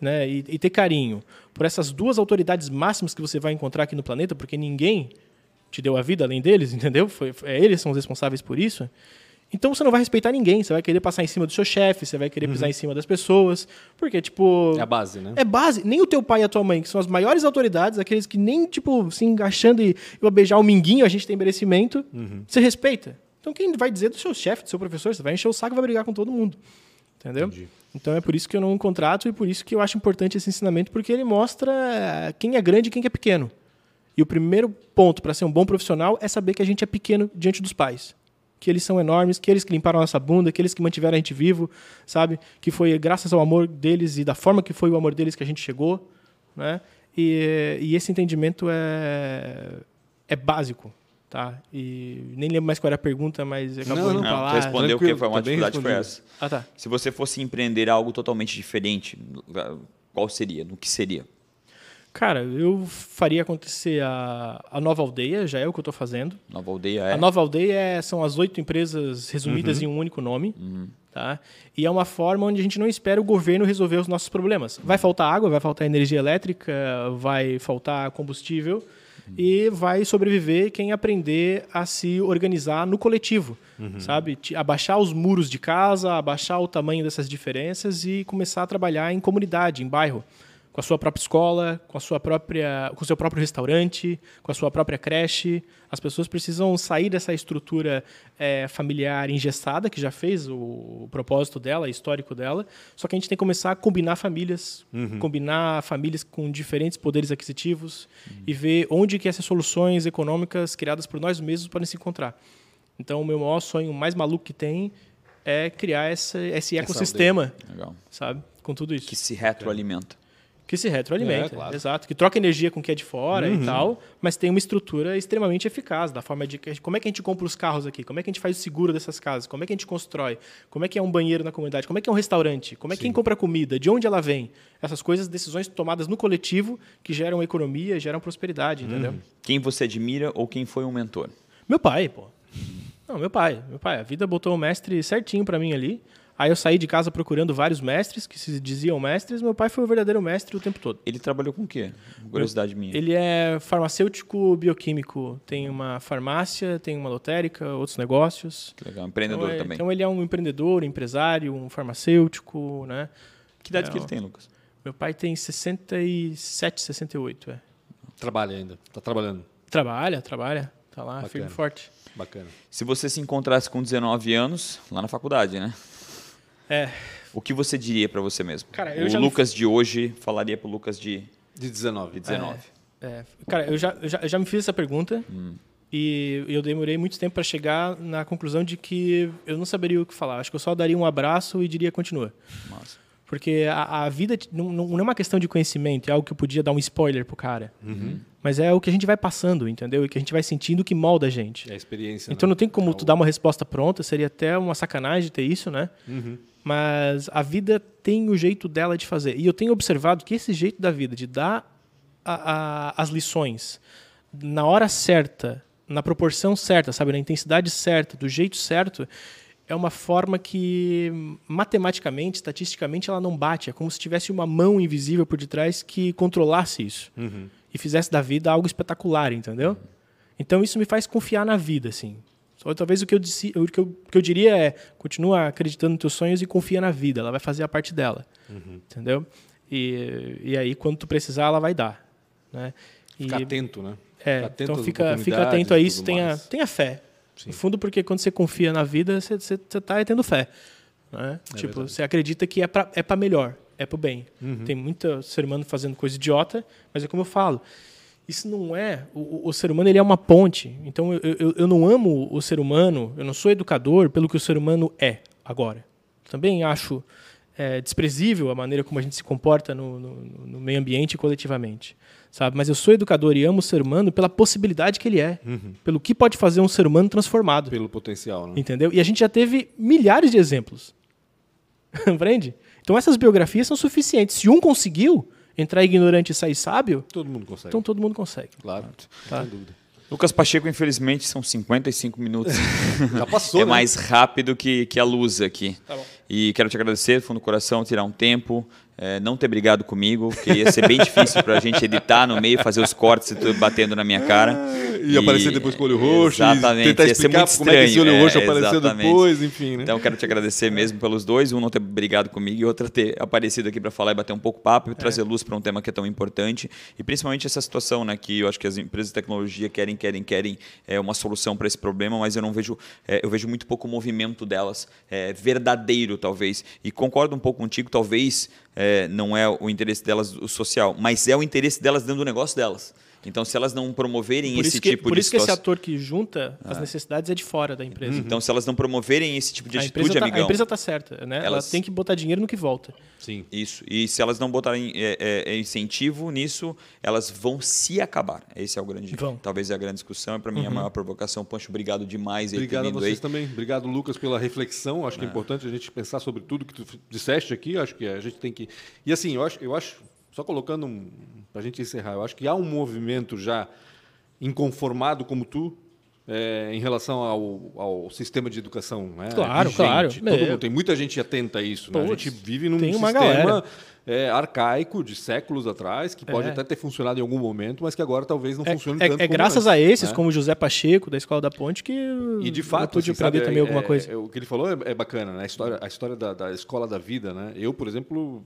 né, e, e ter carinho por essas duas autoridades máximas que você vai encontrar aqui no planeta, porque ninguém te deu a vida além deles, <laughs> entendeu? Foi, foi- é, eles são os responsáveis por isso. Então você não vai respeitar ninguém, você vai querer passar em cima do seu chefe, você vai querer pisar em cima das pessoas, porque tipo É a base, né? é base. Nem o teu pai e a tua mãe, que são as maiores autoridades, aqueles que nem, tipo, se engaixando e, e vai beijar o minguinho, a gente tem merecimento, você respeita. Então quem vai dizer do seu chefe, do seu professor, você vai encher o saco e vai brigar com todo mundo. Entendeu? Entendi. Então é por isso que eu não contrato e por isso que eu acho importante esse ensinamento, porque ele mostra quem é grande e quem é pequeno. E o primeiro ponto para ser um bom profissional é saber que a gente é pequeno diante dos pais. Que eles são enormes, que eles que limparam a nossa bunda, que eles que mantiveram a gente vivo, sabe? Que foi graças ao amor deles e da forma que foi o amor deles que a gente chegou, né? E, e esse entendimento é, é básico, tá? E nem lembro mais qual era a pergunta, mas acabou Não, indo não, lá. tu respondeu que foi uma dificuldade foi essa. Ah, tá. Se você fosse empreender algo totalmente diferente, qual seria? No que seria? Cara, eu faria acontecer a, a nova aldeia, já é o que eu estou fazendo. Nova aldeia é. A nova aldeia é- são as oito empresas resumidas em um único nome. Tá? E é uma forma onde a gente não espera o governo resolver os nossos problemas. Vai faltar água, vai faltar energia elétrica, vai faltar combustível e vai sobreviver quem aprender a se organizar no coletivo, sabe? Ti- Abaixar os muros de casa, abaixar o tamanho dessas diferenças e começar a trabalhar em comunidade, em bairro com a sua própria escola, com a sua própria, com o seu próprio restaurante, com a sua própria creche. As pessoas precisam sair dessa estrutura eh, familiar engessada que já fez o, propósito dela, histórico dela. Só que a gente tem que começar a combinar famílias, combinar famílias com diferentes poderes aquisitivos e ver onde que essas soluções econômicas criadas por nós mesmos podem se encontrar. Então, o meu maior sonho, mais maluco que tem, é criar essa, esse ecossistema, sabe, com tudo isso. Que se retroalimenta. Que se retroalimenta, É, claro. Uhum. exato. Que troca energia com o que é de fora e tal, mas tem uma estrutura extremamente eficaz, da forma de que- como é que a gente compra os carros aqui, como é que a gente faz o seguro dessas casas, como é que a gente constrói, como é que é um banheiro na comunidade, como é que é um restaurante, como é que quem compra comida, de onde ela vem. Essas coisas, decisões tomadas no coletivo que geram economia, geram prosperidade, Uhum. entendeu? Quem você admira ou quem foi um mentor? Meu pai, pô. Não, meu pai, meu pai. A vida botou o mestre certinho pra mim ali. Aí eu saí de casa procurando vários mestres que se diziam mestres. Meu pai foi o verdadeiro mestre o tempo todo. Ele trabalhou com o quê? Curiosidade minha. Ele é farmacêutico bioquímico. Tem uma farmácia, tem uma lotérica, outros negócios. Que legal. Empreendedor então, é, também. então ele é um empreendedor, empresário, um farmacêutico, né? que idade é, que ele ó. tem, Lucas? Meu pai tem 67, 68, é. Trabalha ainda. Tá trabalhando. Trabalha, trabalha. Tá lá, Bacana. firme e forte. Bacana. Se você se encontrasse com 19 anos, lá na faculdade, né? É. O que você diria para você mesmo? Cara, eu o já me- Lucas de hoje falaria pro Lucas de, De 19. de 19. É, cara, eu já, eu já, eu já me fiz essa pergunta e eu demorei muito tempo para chegar na conclusão de que eu não saberia o que falar. Acho que eu só daria um abraço e diria continua. Massa. Porque a, a vida não, não não é uma questão de conhecimento, é algo que eu podia dar um spoiler pro cara. Mas é o que a gente vai passando, entendeu? E que a gente vai sentindo que molda a gente. É a experiência. Então né? não tem como tu dar uma resposta pronta, seria até uma sacanagem ter isso, né? Mas a vida tem o jeito dela de fazer. E eu tenho observado que esse jeito da vida, de dar a- a- as lições na hora certa, na proporção certa, sabe, na intensidade certa, do jeito certo, é uma forma que matematicamente, estatisticamente, ela não bate. É como se tivesse uma mão invisível por detrás que controlasse isso e fizesse da vida algo espetacular, entendeu? Então isso me faz confiar na vida, assim. Só talvez o que eu, disse, o que eu, o que eu diria é continua acreditando nos teus sonhos e confia na vida. Ela vai fazer a parte dela, entendeu? E, e aí quando tu precisar, ela vai dar, né? E, Ficar atento, né? é, Ficar atento então fica, fica atento a isso, tenha, mais. tenha fé. No fundo, porque quando você confia na vida, você está tendo fé. Né? É tipo, você acredita que é para é pra melhor, é para o bem. Uhum. Tem muito ser humano fazendo coisa idiota, mas é como eu falo. Isso não é. O, o- ser humano ele é uma ponte. Então eu, eu, eu não amo o ser humano, eu não sou educador pelo que o ser humano é agora. Também acho é, desprezível a maneira como a gente se comporta no, no, no meio ambiente coletivamente. Sabe? Mas eu sou educador e amo o ser humano pela possibilidade que ele é, pelo que pode fazer um ser humano transformado. Pelo potencial, né? Entendeu? E a gente já teve milhares de exemplos. <laughs> Compreende? Então essas biografias são suficientes. Se um conseguiu entrar ignorante e sair sábio, Todo mundo consegue. então todo mundo consegue. Claro, Tá. sem dúvida. Lucas Pacheco, infelizmente, são 55 minutos. <laughs> Já passou, é né? mais rápido que, que a luz aqui. Tá bom. E quero te agradecer, do fundo do coração, tirar um tempo, é, não ter brigado comigo, que ia ser bem difícil para a gente editar no meio, fazer os cortes e tudo batendo na minha cara. E aparecer depois com o olho roxo, Exatamente, e tentar ia ser explicar muito como é que esse estranho, olho roxo é, apareceu exatamente. depois, enfim, né? Então, quero te agradecer mesmo pelos dois, um não ter brigado comigo e outro ter aparecido aqui para falar e bater um pouco papo e trazer luz para um tema que é tão importante. E principalmente essa situação, né, que eu acho que as empresas de tecnologia querem, querem, querem é, uma solução para esse problema, mas eu não vejo, é, eu vejo muito pouco movimento delas, é, verdadeiro talvez. E concordo um pouco contigo, talvez é, não é o interesse delas o social, mas é o interesse delas dentro do negócio delas. Então, se elas não promoverem Por esse isso que, tipo por de isso que esse situação- ator que junta as necessidades é de fora da empresa. então, se elas não promoverem esse tipo de A atitude, empresa, tá, a amigão, empresa tá certa, né? Ela Elas- tem que botar dinheiro no que volta. Sim. Isso. E se elas não botarem é, é, é, incentivo nisso, elas vão se acabar. Esse é o grande. Vão. Uhum. Talvez é a grande discussão. Para mim, é a maior provocação. Pancho, obrigado demais por Obrigado a vocês aí. também. Obrigado, Lucas, pela reflexão. Acho que é importante a gente pensar sobre tudo que tu disseste aqui. Acho que a gente tem que. E assim, eu acho, eu acho só colocando um, para a gente encerrar, eu acho que há um movimento já inconformado como tu. é, em relação ao, ao sistema de educação, né? Claro, vigente. claro. Todo É. mundo- tem muita gente atenta a isso. Né? A gente vive num sistema é, arcaico de séculos atrás que pode É. até ter funcionado em algum momento, mas que agora talvez não É, funcione é- tanto. é graças antes, a esses, né? como José Pacheco, da Escola da Ponte, que E de fato, pude assim, sabe, também é- alguma é- coisa. é- o que ele falou é, é bacana, né? A história, a história da, da escola da vida, né? Eu, por exemplo,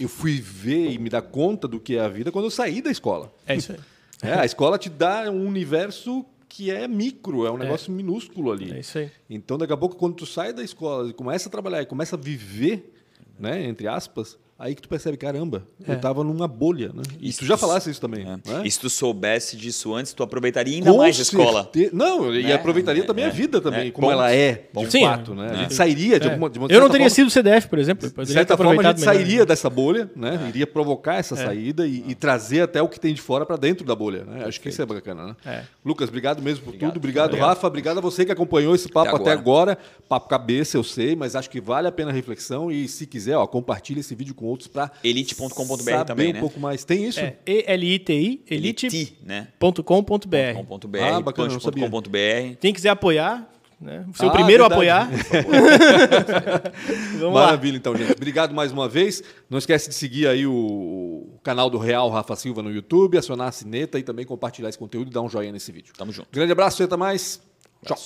eu, fui ver e me dar conta do que é a vida quando eu saí da escola. É isso aí. É, a escola te dá um universo que é micro, é um negócio minúsculo ali. É isso aí. Então, daqui a pouco, quando tu sai da escola e começa a trabalhar e começa a viver, né, entre aspas, aí que tu percebe, caramba, eu É. tava numa bolha, né? E tu já falasse isso também, É. né? E se tu soubesse disso antes, tu aproveitaria ainda Com mais a escola. certe- Não, e Né? aproveitaria É, também é, a vida também, é, como ela é, de Sim. fato, né? A É. gente sairia de É. alguma, de uma Eu não teria forma, sido CDF, por exemplo. eu De certa forma, a gente melhor. É. sairia dessa bolha, né? Iria provocar essa saída e, e trazer até o que tem de fora para dentro da bolha, né? Acho que isso é bacana, né? É. Lucas, obrigado mesmo por Obrigado. tudo. Obrigado, Obrigado. Rafa. Obrigado a você que acompanhou esse papo Até agora. Papo cabeça, eu sei, mas acho que vale a pena a reflexão e se quiser, ó, compartilhe esse vídeo com outros para Elite.com.br saber também, um né? pouco mais. Tem isso? É E-L-I-T-I, Elite, né? elite.com.br. .com.br, Ah, bacana, não sabia. .com.br. Quem quiser apoiar, né? Ser o Ah, primeiro a verdade. apoiar. <laughs> <laughs> Vamos lá. Maravilha, então, gente. Obrigado mais uma vez. Não esquece de seguir aí o, o canal do Real Rafa Silva no YouTube, acionar a sineta e também compartilhar esse conteúdo e dar um joinha nesse vídeo. Tamo junto. Grande abraço e até mais. Tchau.